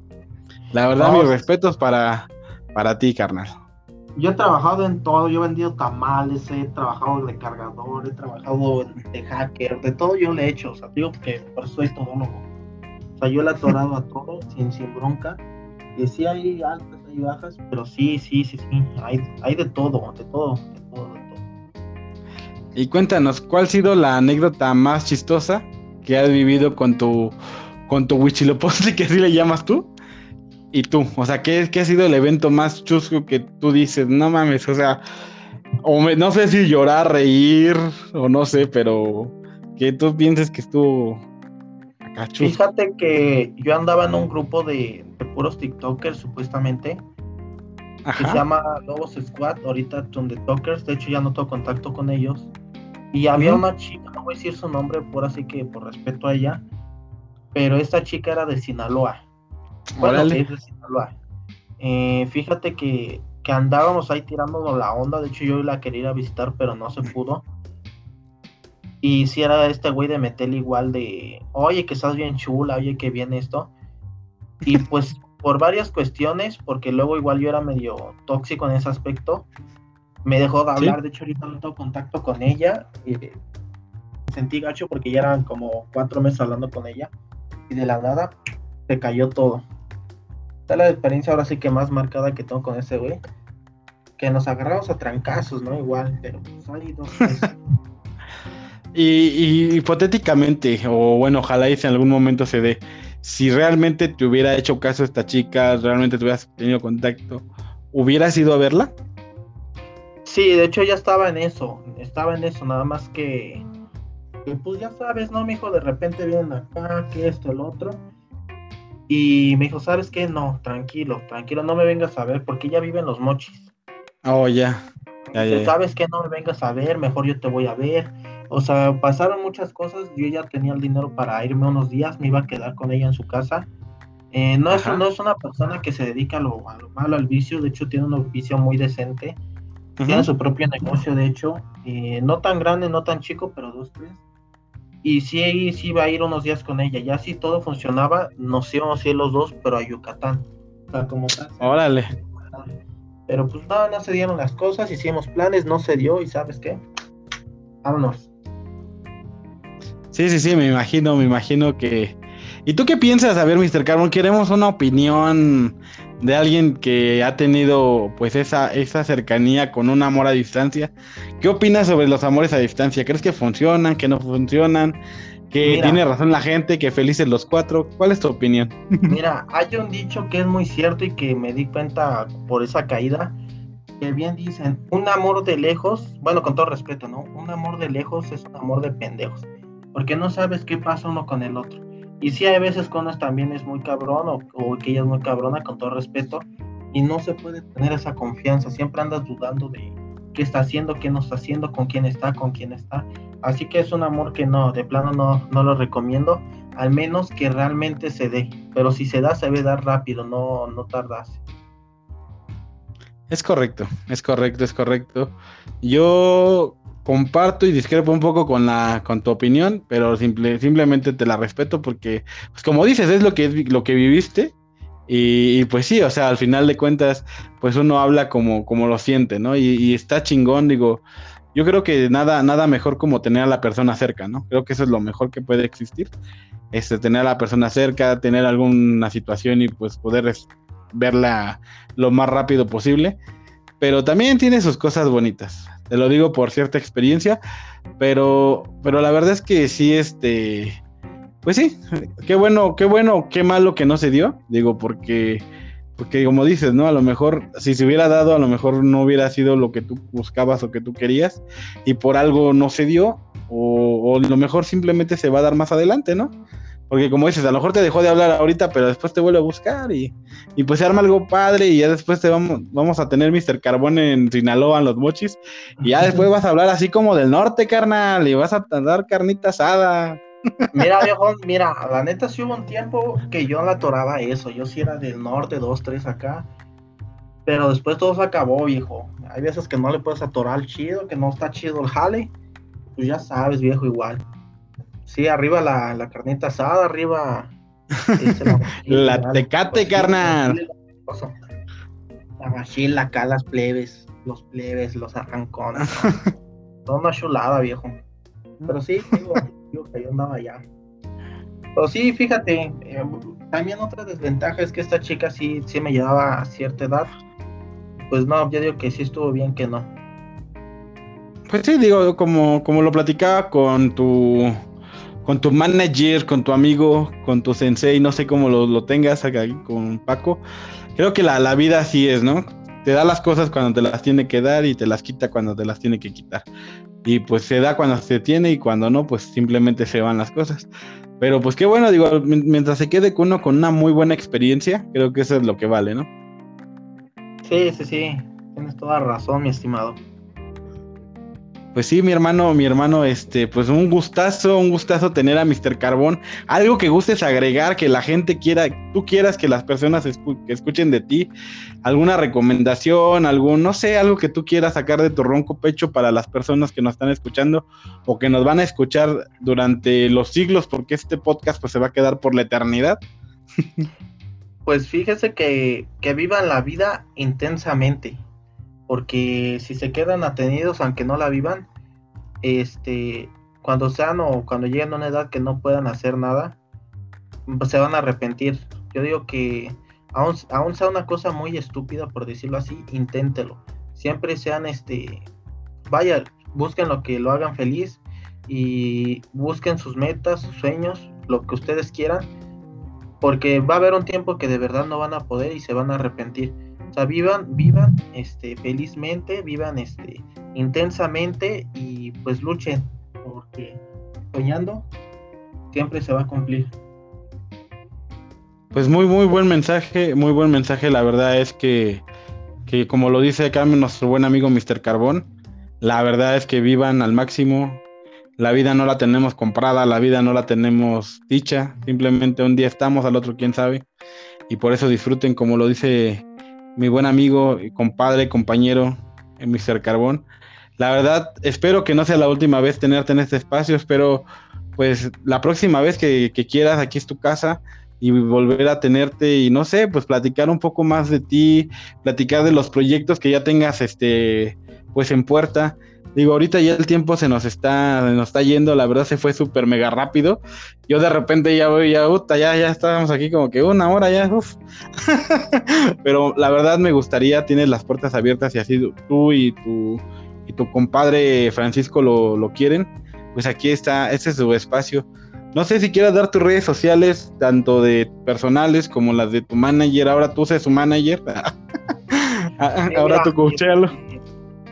la verdad, mis respetos para, para ti, carnal yo he trabajado en todo, yo he vendido tamales, he trabajado de cargador, he trabajado de hacker, de todo yo le he hecho, o sea, digo que por eso soy todólogo. O sea, yo le he atorado a todo sin, sin bronca. Y sí hay altas, hay bajas, pero sí, sí, sí, sí, hay, hay de todo, de todo, de todo, de todo. Y cuéntanos, ¿cuál ha sido la anécdota más chistosa que has vivido con tu con tu Wichilopochtli, que así le llamas tú? Y tú, o sea, ¿qué, ¿qué, ha sido el evento más chusco que tú dices? No mames, o sea, o no sé si llorar, reír, o no sé, pero que tú pienses que estuvo acá chusco. Fíjate que yo andaba en un grupo de, puros TikTokers, supuestamente, que se llama Lobos Squad, ahorita son de TikTokers, de hecho ya no tengo contacto con ellos. Y había una chica, no voy a decir su nombre por así que por respeto a ella, pero esta chica era de Sinaloa bueno, eh, fíjate que, andábamos ahí tirándonos la onda. De hecho, yo la quería ir a visitar, pero no se pudo. Y si era este güey de meterle igual de, oye, que estás bien chula, oye, que bien esto. Y pues por varias cuestiones, porque luego igual yo era medio tóxico en ese aspecto, me dejó de hablar. De hecho, ahorita no tengo contacto con ella. Y sentí gacho porque ya eran como cuatro meses hablando con ella. Y de la nada se cayó todo. Está la experiencia ahora sí que más marcada que tengo con ese güey. Que nos agarramos a trancazos, ¿no? Igual, pero pues dos y, hipotéticamente, o bueno, ojalá y si en algún momento se dé, si realmente te hubiera hecho caso a esta chica, realmente te hubieras tenido contacto, ¿hubieras ido a verla? Sí, de hecho ya estaba en eso, estaba en eso, nada más que, que pues ya sabes, ¿no, mi hijo? De repente vienen acá, que esto, el otro Y me dijo, ¿sabes qué? No, tranquilo, tranquilo, no me vengas a ver porque ella vive en los mochis. Oh, ya. ¿Sabes qué? No me vengas a ver, mejor yo te voy a ver. O sea, pasaron muchas cosas. Yo ya tenía el dinero para irme unos días, me iba a quedar con ella en su casa. Eh, no, es, no es una persona que se dedica a lo, malo, al vicio. De hecho, tiene un vicio muy decente. Tiene su propio negocio, de hecho. Eh, no tan grande, no tan chico, pero dos, tres. Y sí, sí iba a ir unos días con ella. Ya si todo funcionaba, nos íbamos a ir los dos, pero a Yucatán. O sea, como Órale. Pero pues no, no se dieron las cosas, hicimos planes, no se dio y sabes qué, vámonos. Sí, sí, sí, me imagino, me imagino que... ¿Y tú qué piensas? A ver, Mr. Carbon, queremos una opinión de alguien que ha tenido pues esa, esa cercanía con un amor a distancia. ¿Qué opinas sobre los amores a distancia? ¿Crees que funcionan, que no funcionan? Que tiene razón la gente, que felices los cuatro. ¿Cuál es tu opinión? Mira, hay un dicho que es muy cierto y que me di cuenta por esa caída, que bien dicen, un amor de lejos, bueno, con todo respeto, ¿no? Un amor de lejos es un amor de pendejos, porque no sabes qué pasa uno con el otro. Y sí hay veces que uno también es muy cabrón o, o que ella es muy cabrona, con todo respeto, y no se puede tener esa confianza, siempre andas dudando de qué está haciendo, qué no está haciendo, con quién está, con quién está. Así que es un amor que no, de plano no, no lo recomiendo, al menos que realmente se dé. Pero si se da, se debe dar rápido, no, no tardarse. Es correcto, es correcto, es correcto. Yo comparto y discrepo un poco con la con tu opinión, pero simple, simplemente te la respeto porque, pues como dices, es lo que es lo que viviste y, pues sí, o sea, al final de cuentas, pues uno habla como, como lo siente, ¿no? Y, y, está chingón, digo, yo creo que nada, nada mejor como tener a la persona cerca, ¿no? Creo que eso es lo mejor que puede existir. Este, tener a la persona cerca, tener alguna situación y pues poder verla lo más rápido posible. Pero también tiene sus cosas bonitas. Te lo digo por cierta experiencia. Pero, pero la verdad es que sí, este. Pues sí, qué bueno, qué bueno, qué malo que no se dio. Digo, porque porque como dices, ¿no? A lo mejor, si se hubiera dado, a lo mejor no hubiera sido lo que tú buscabas o que tú querías, y por algo no se dio, o, a lo mejor simplemente se va a dar más adelante, ¿no? Porque como dices, a lo mejor te dejó de hablar ahorita, pero después te vuelve a buscar y, y pues se arma algo padre y ya después te vamos, vamos a tener Mr. Carbón en Sinaloa, en los mochis, y ya después vas a hablar así como del norte, carnal, y vas a dar carnita asada. Mira, viejo, mira, la neta sí hubo un tiempo que yo la atoraba eso. Yo sí era del norte, dos, tres acá. Pero después todo se acabó, viejo. Hay veces que no le puedes atorar chido, que no está chido el jale. Pues ya sabes, viejo, igual. Sí, arriba la, la carnita asada, arriba. La, tecate, carnal. La machila acá, las plebes, los plebes, los arrancones. Todo una chulada, viejo. Pero sí, digo, que yo andaba allá. Pero sí, fíjate, eh, también otra desventaja es que esta chica sí, sí me llevaba a cierta edad. Pues no, yo digo que sí estuvo bien que no. Pues sí, digo, como, como lo platicaba con tu con tu manager, con tu amigo, con tu sensei, no sé cómo lo, lo tengas acá con Paco. Creo que la, la vida así es, ¿no? Te da las cosas cuando te las tiene que dar y te las quita cuando te las tiene que quitar. Y pues se da cuando se tiene y cuando no, pues simplemente se van las cosas. Pero pues qué bueno, digo, mientras se quede con uno con una muy buena experiencia, creo que eso es lo que vale, ¿no? Sí, sí, sí, tienes toda razón, mi estimado. Pues sí, mi hermano, mi hermano, este, pues un gustazo, un gustazo tener a Mr. Carbón. Algo que gustes agregar, que la gente quiera, tú quieras que las personas escuchen de ti, alguna recomendación, algún, no sé, algo que tú quieras sacar de tu ronco pecho para las personas que nos están escuchando o que nos van a escuchar durante los siglos, porque este podcast pues se va a quedar por la eternidad. Pues fíjese que, que vivan la vida intensamente porque si se quedan atenidos aunque no la vivan, este, cuando sean o cuando lleguen a una edad que no puedan hacer nada, pues se van a arrepentir. Yo digo que aún, sea una cosa muy estúpida, por decirlo así, inténtelo. Siempre sean, este, vaya, busquen lo que lo hagan feliz y busquen sus metas, sus sueños, lo que ustedes quieran, porque va a haber un tiempo que de verdad no van a poder y se van a arrepentir o sea, vivan, vivan este, felizmente, vivan este, intensamente y pues luchen, porque soñando siempre se va a cumplir. Pues muy, muy buen mensaje, muy buen mensaje. La verdad es que, que como lo dice acá nuestro buen amigo Mr. Carbón, la verdad es que vivan al máximo. La vida no la tenemos comprada, la vida no la tenemos dicha. Simplemente un día estamos, al otro quién sabe. Y por eso disfruten, como lo dice mi buen amigo, compadre, compañero, eh, Mr. Carbón. La verdad, espero que no sea la última vez tenerte en este espacio. Espero, pues, la próxima vez que, que quieras, aquí es tu casa y volver a tenerte y no sé, pues platicar un poco más de ti, platicar de los proyectos que ya tengas este pues en puerta. Digo, ahorita ya el tiempo se nos está, nos está yendo, la verdad se fue súper mega rápido. Yo de repente ya voy, ya, ya, ya estábamos aquí como que una hora ya, uf. Pero la verdad me gustaría, tienes las puertas abiertas y así tú y tu, y tu compadre Francisco lo, lo quieren. Pues aquí está, este es su espacio. No sé si quieras dar tus redes sociales, tanto de personales como las de tu manager. Ahora tú seas su manager. Ahora tú coachalo.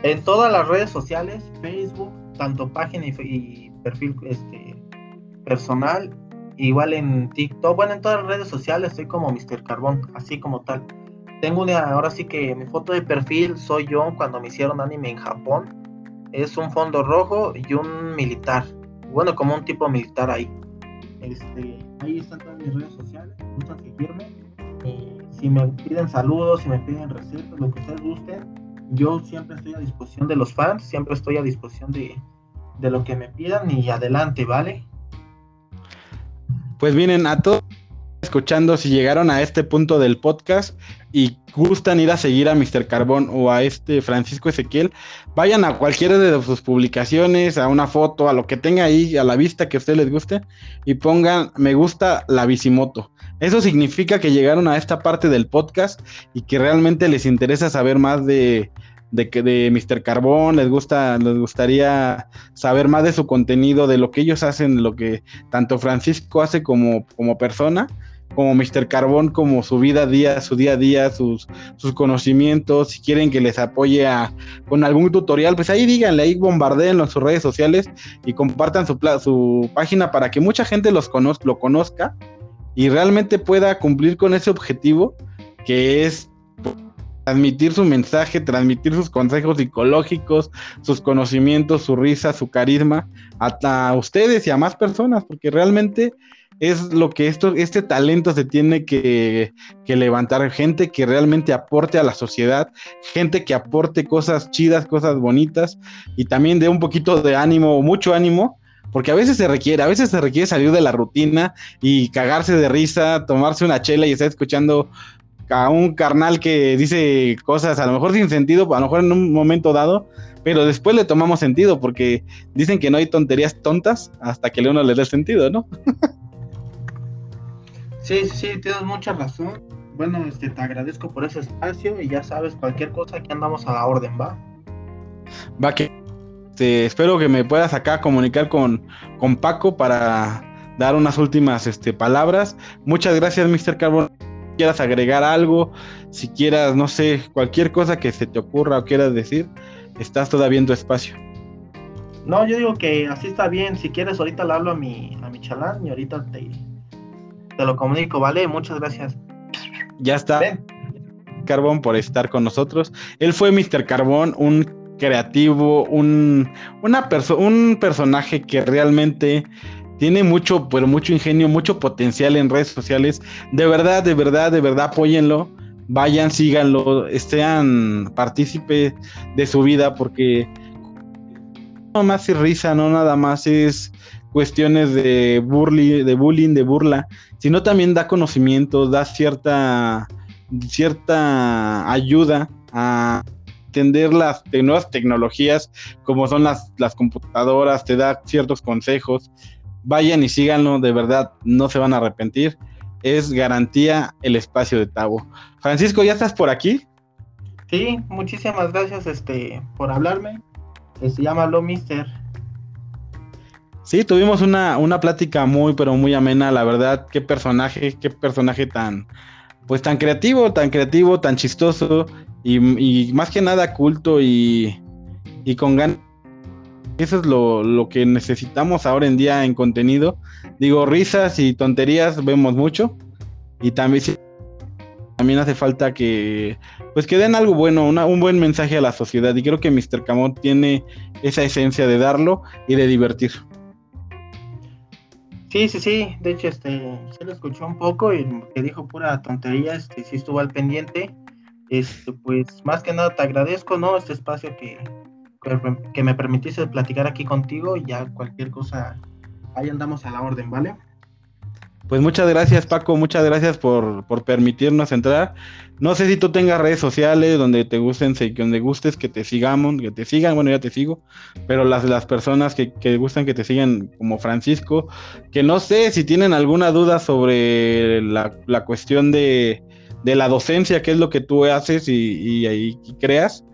En todas las redes sociales, Facebook, tanto página y, perfil este, personal, igual en TikTok, bueno, en todas las redes sociales estoy como Mr. Carbón, así como tal. Tengo una, ahora sí que mi foto de perfil soy yo cuando me hicieron anime en Japón. Es un fondo rojo y un militar. Bueno, como un tipo militar ahí. Este, ahí están todas mis redes sociales, gustan seguirme. Eh, si me piden saludos, si me piden recetas, lo que ustedes gusten, yo siempre estoy a disposición de los fans, siempre estoy a disposición de, de lo que me pidan y adelante, ¿vale? Pues vienen a todos escuchando, si llegaron a este punto del podcast y gustan ir a seguir a Mr. Carbón o a este Francisco Ezequiel, vayan a cualquiera de sus publicaciones, a una foto, a lo que tenga ahí a la vista que a ustedes les guste y pongan me gusta la bicimoto. Eso significa que llegaron a esta parte del podcast y que realmente les interesa saber más de, de, de Mr. Carbón, les gusta, les gustaría saber más de su contenido, de lo que ellos hacen, lo que tanto Francisco hace como, como persona como Mr. Carbón, como su vida a día, su día a día, sus, sus conocimientos, si quieren que les apoye con algún tutorial, pues ahí díganle, ahí bombardeen en sus redes sociales y compartan su, su página para que mucha gente los lo conozca y realmente pueda cumplir con ese objetivo que es transmitir su mensaje, transmitir sus consejos psicológicos, sus conocimientos, su risa, su carisma a ustedes y a más personas, porque realmente es lo que esto, este talento se tiene que, levantar, gente que realmente aporte a la sociedad, gente que aporte cosas chidas, cosas bonitas y también de un poquito de ánimo, mucho ánimo, porque a veces se requiere, a veces se requiere salir de la rutina y cagarse de risa, tomarse una chela y estar escuchando a un carnal que dice cosas a lo mejor sin sentido, a lo mejor en un momento dado, pero después le tomamos sentido porque dicen que no hay tonterías tontas hasta que uno le dé sentido, ¿no? Sí, sí, tienes mucha razón. Bueno, este, te agradezco por ese espacio y ya sabes, cualquier cosa aquí andamos a la orden, ¿va? Va que este, espero que me puedas acá comunicar con, con Paco para dar unas últimas este, palabras. Muchas gracias, Mr. Carbon. Si quieras agregar algo, si quieras, no sé, cualquier cosa que se te ocurra o quieras decir, estás todavía en tu espacio. No, yo digo que así está bien. Si quieres, ahorita le hablo a mi, a mi chalán y ahorita te, te lo comunico, ¿vale? Muchas gracias. Ya está. Carbón por estar con nosotros. Él fue Mr. Carbón, un creativo, un, una un personaje que realmente tiene mucho, pero mucho ingenio, mucho potencial en redes sociales. De verdad, de verdad, de verdad, apóyenlo. Vayan, síganlo, sean partícipes de su vida, porque no más es risa, no nada más es cuestiones de, de bullying, de burla, sino también da conocimiento, da cierta, cierta ayuda a entender las nuevas tecnologías como son las, las computadoras, te da ciertos consejos. Vayan y síganlo, de verdad, no se van a arrepentir. Es garantía el espacio de Tabo. Francisco, ¿ya estás por aquí? Sí, muchísimas gracias este, por hablarme. Se llama Lo Mister. Sí, tuvimos una, una plática muy, pero muy amena, la verdad. Qué personaje, qué personaje tan, pues tan creativo, tan creativo, tan chistoso y, más que nada culto y, y con ganas. Eso es lo, lo, que necesitamos ahora en día en contenido. Digo, risas y tonterías vemos mucho, y también también hace falta que pues que den algo bueno, un buen mensaje a la sociedad y creo que Mr. Camón tiene esa esencia de darlo y de divertir. Sí, sí, sí, de hecho este se lo escuchó un poco y que dijo pura tontería, este sí estuvo al pendiente. Este, pues más que nada te agradezco, ¿no? Este espacio que, que me permitiste platicar aquí contigo y ya cualquier cosa ahí andamos a la orden, ¿vale? Pues muchas gracias Paco, muchas gracias por, permitirnos entrar. No sé si tú tengas redes sociales donde te gusten, donde gustes que te sigamos, que te sigan, bueno ya te sigo, pero las, las personas que, que gustan que te sigan como Francisco, que no sé si tienen alguna duda sobre la, cuestión de, la docencia, qué es lo que tú haces y, y creas,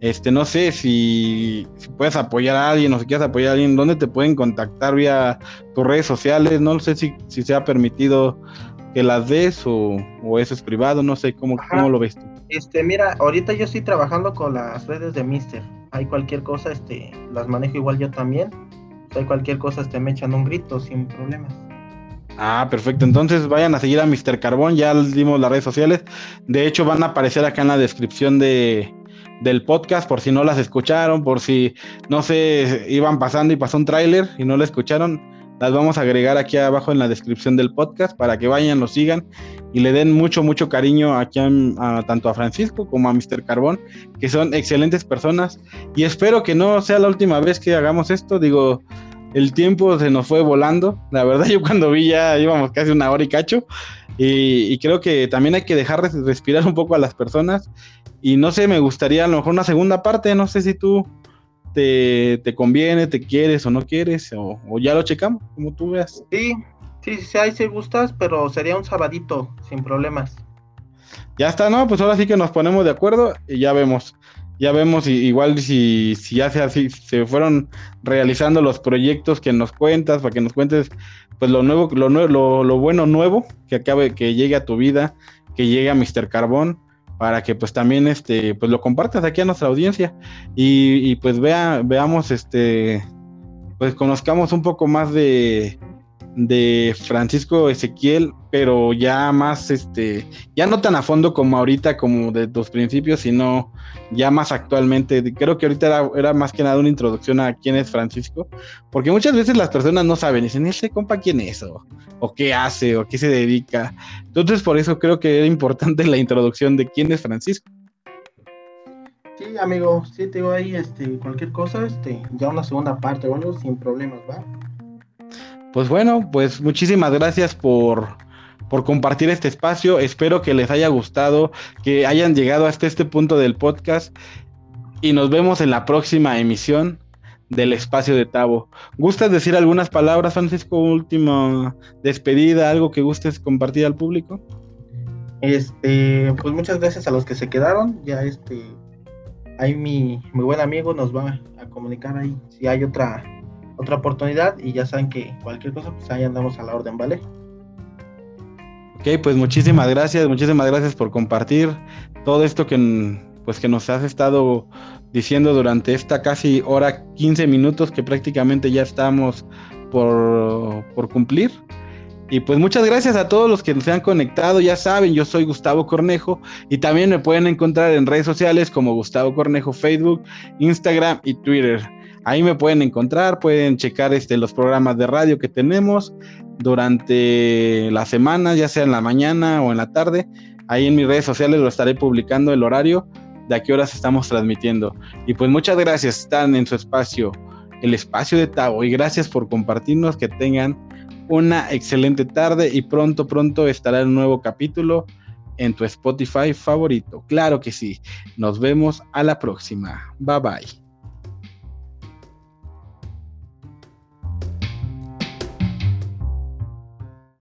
este, no sé si, puedes apoyar a alguien o si quieres apoyar a alguien, ¿dónde te pueden contactar vía tus redes sociales? No sé si, si se ha permitido que las des o, eso es privado, no sé cómo, cómo lo ves tú. Este, mira, ahorita yo estoy trabajando con las redes de Mister. Hay cualquier cosa, este, las manejo igual yo también. Si hay cualquier cosa, este, me echan un grito sin problemas. Ah, perfecto. Entonces vayan a seguir a Mr. Carbón, ya dimos las redes sociales. De hecho, van a aparecer acá en la descripción de, del podcast, por si no las escucharon, por si no se iban pasando y pasó un tráiler y no lo escucharon, las vamos a agregar aquí abajo en la descripción del podcast para que vayan, lo sigan y le den mucho, mucho cariño aquí a, tanto a Francisco como a Mr. Carbón, que son excelentes personas. Y espero que no sea la última vez que hagamos esto, digo, el tiempo se nos fue volando, la verdad yo cuando vi ya íbamos casi una hora y cacho. Y, y creo que también hay que dejar respirar un poco a las personas y no sé, me gustaría a lo mejor una segunda parte, no sé si tú te, conviene, te quieres o no quieres, o, ya lo checamos, como tú veas. Sí, sí, sí, ahí sí gustas, pero sería un sabadito, sin problemas. Ya está, ¿no? Pues ahora sí que nos ponemos de acuerdo y ya vemos. Ya vemos igual si, si ya se, así, se fueron realizando los proyectos que nos cuentas, para que nos cuentes pues lo nuevo, lo, lo, lo bueno nuevo que acabe, que llegue a tu vida, que llegue a Mr. Carbón para que pues también este pues lo compartas aquí a nuestra audiencia y, pues vea veamos este pues conozcamos un poco más de de Francisco Ezequiel, pero ya más, este, ya no tan a fondo como ahorita, como de tus principios, sino ya más actualmente. Creo que ahorita era, más que nada una introducción a quién es Francisco, porque muchas veces las personas no saben, dicen, ¿este compa quién es? O, o qué hace, o qué se dedica. Entonces, por eso creo que era importante la introducción de quién es Francisco. Sí, amigo, sí, te digo ahí, este, cualquier cosa, este, ya una segunda parte, bueno, sin problemas, ¿va? Pues bueno, pues muchísimas gracias por, compartir este espacio. Espero que les haya gustado, que hayan llegado hasta este punto del podcast y nos vemos en la próxima emisión del espacio de Tabo. ¿Gustas decir algunas palabras, Francisco? Última despedida, algo que gustes compartir al público. Este, pues muchas gracias a los que se quedaron. Ya este, ahí mi, mi buen amigo nos va a comunicar ahí si hay otra otra oportunidad y ya saben que cualquier cosa, pues ahí andamos a la orden, ¿vale? Ok, pues muchísimas gracias, muchísimas gracias por compartir todo esto que, pues, que nos has estado diciendo durante esta casi hora 15 minutos que prácticamente ya estamos por, por cumplir. Y pues muchas gracias a todos los que se han conectado. Ya saben, yo soy Gustavo Cornejo y también me pueden encontrar en redes sociales como Gustavo Cornejo, Facebook, Instagram y Twitter. Ahí me pueden encontrar, pueden checar este, los programas de radio que tenemos durante la semana, ya sea en la mañana o en la tarde. Ahí en mis redes sociales lo estaré publicando el horario de a qué horas estamos transmitiendo. Y pues muchas gracias, están en su espacio, el espacio de Tavo, y gracias por compartirnos, que tengan una excelente tarde y pronto, pronto estará el nuevo capítulo en tu Spotify favorito. Claro que sí. Nos vemos a la próxima. Bye bye.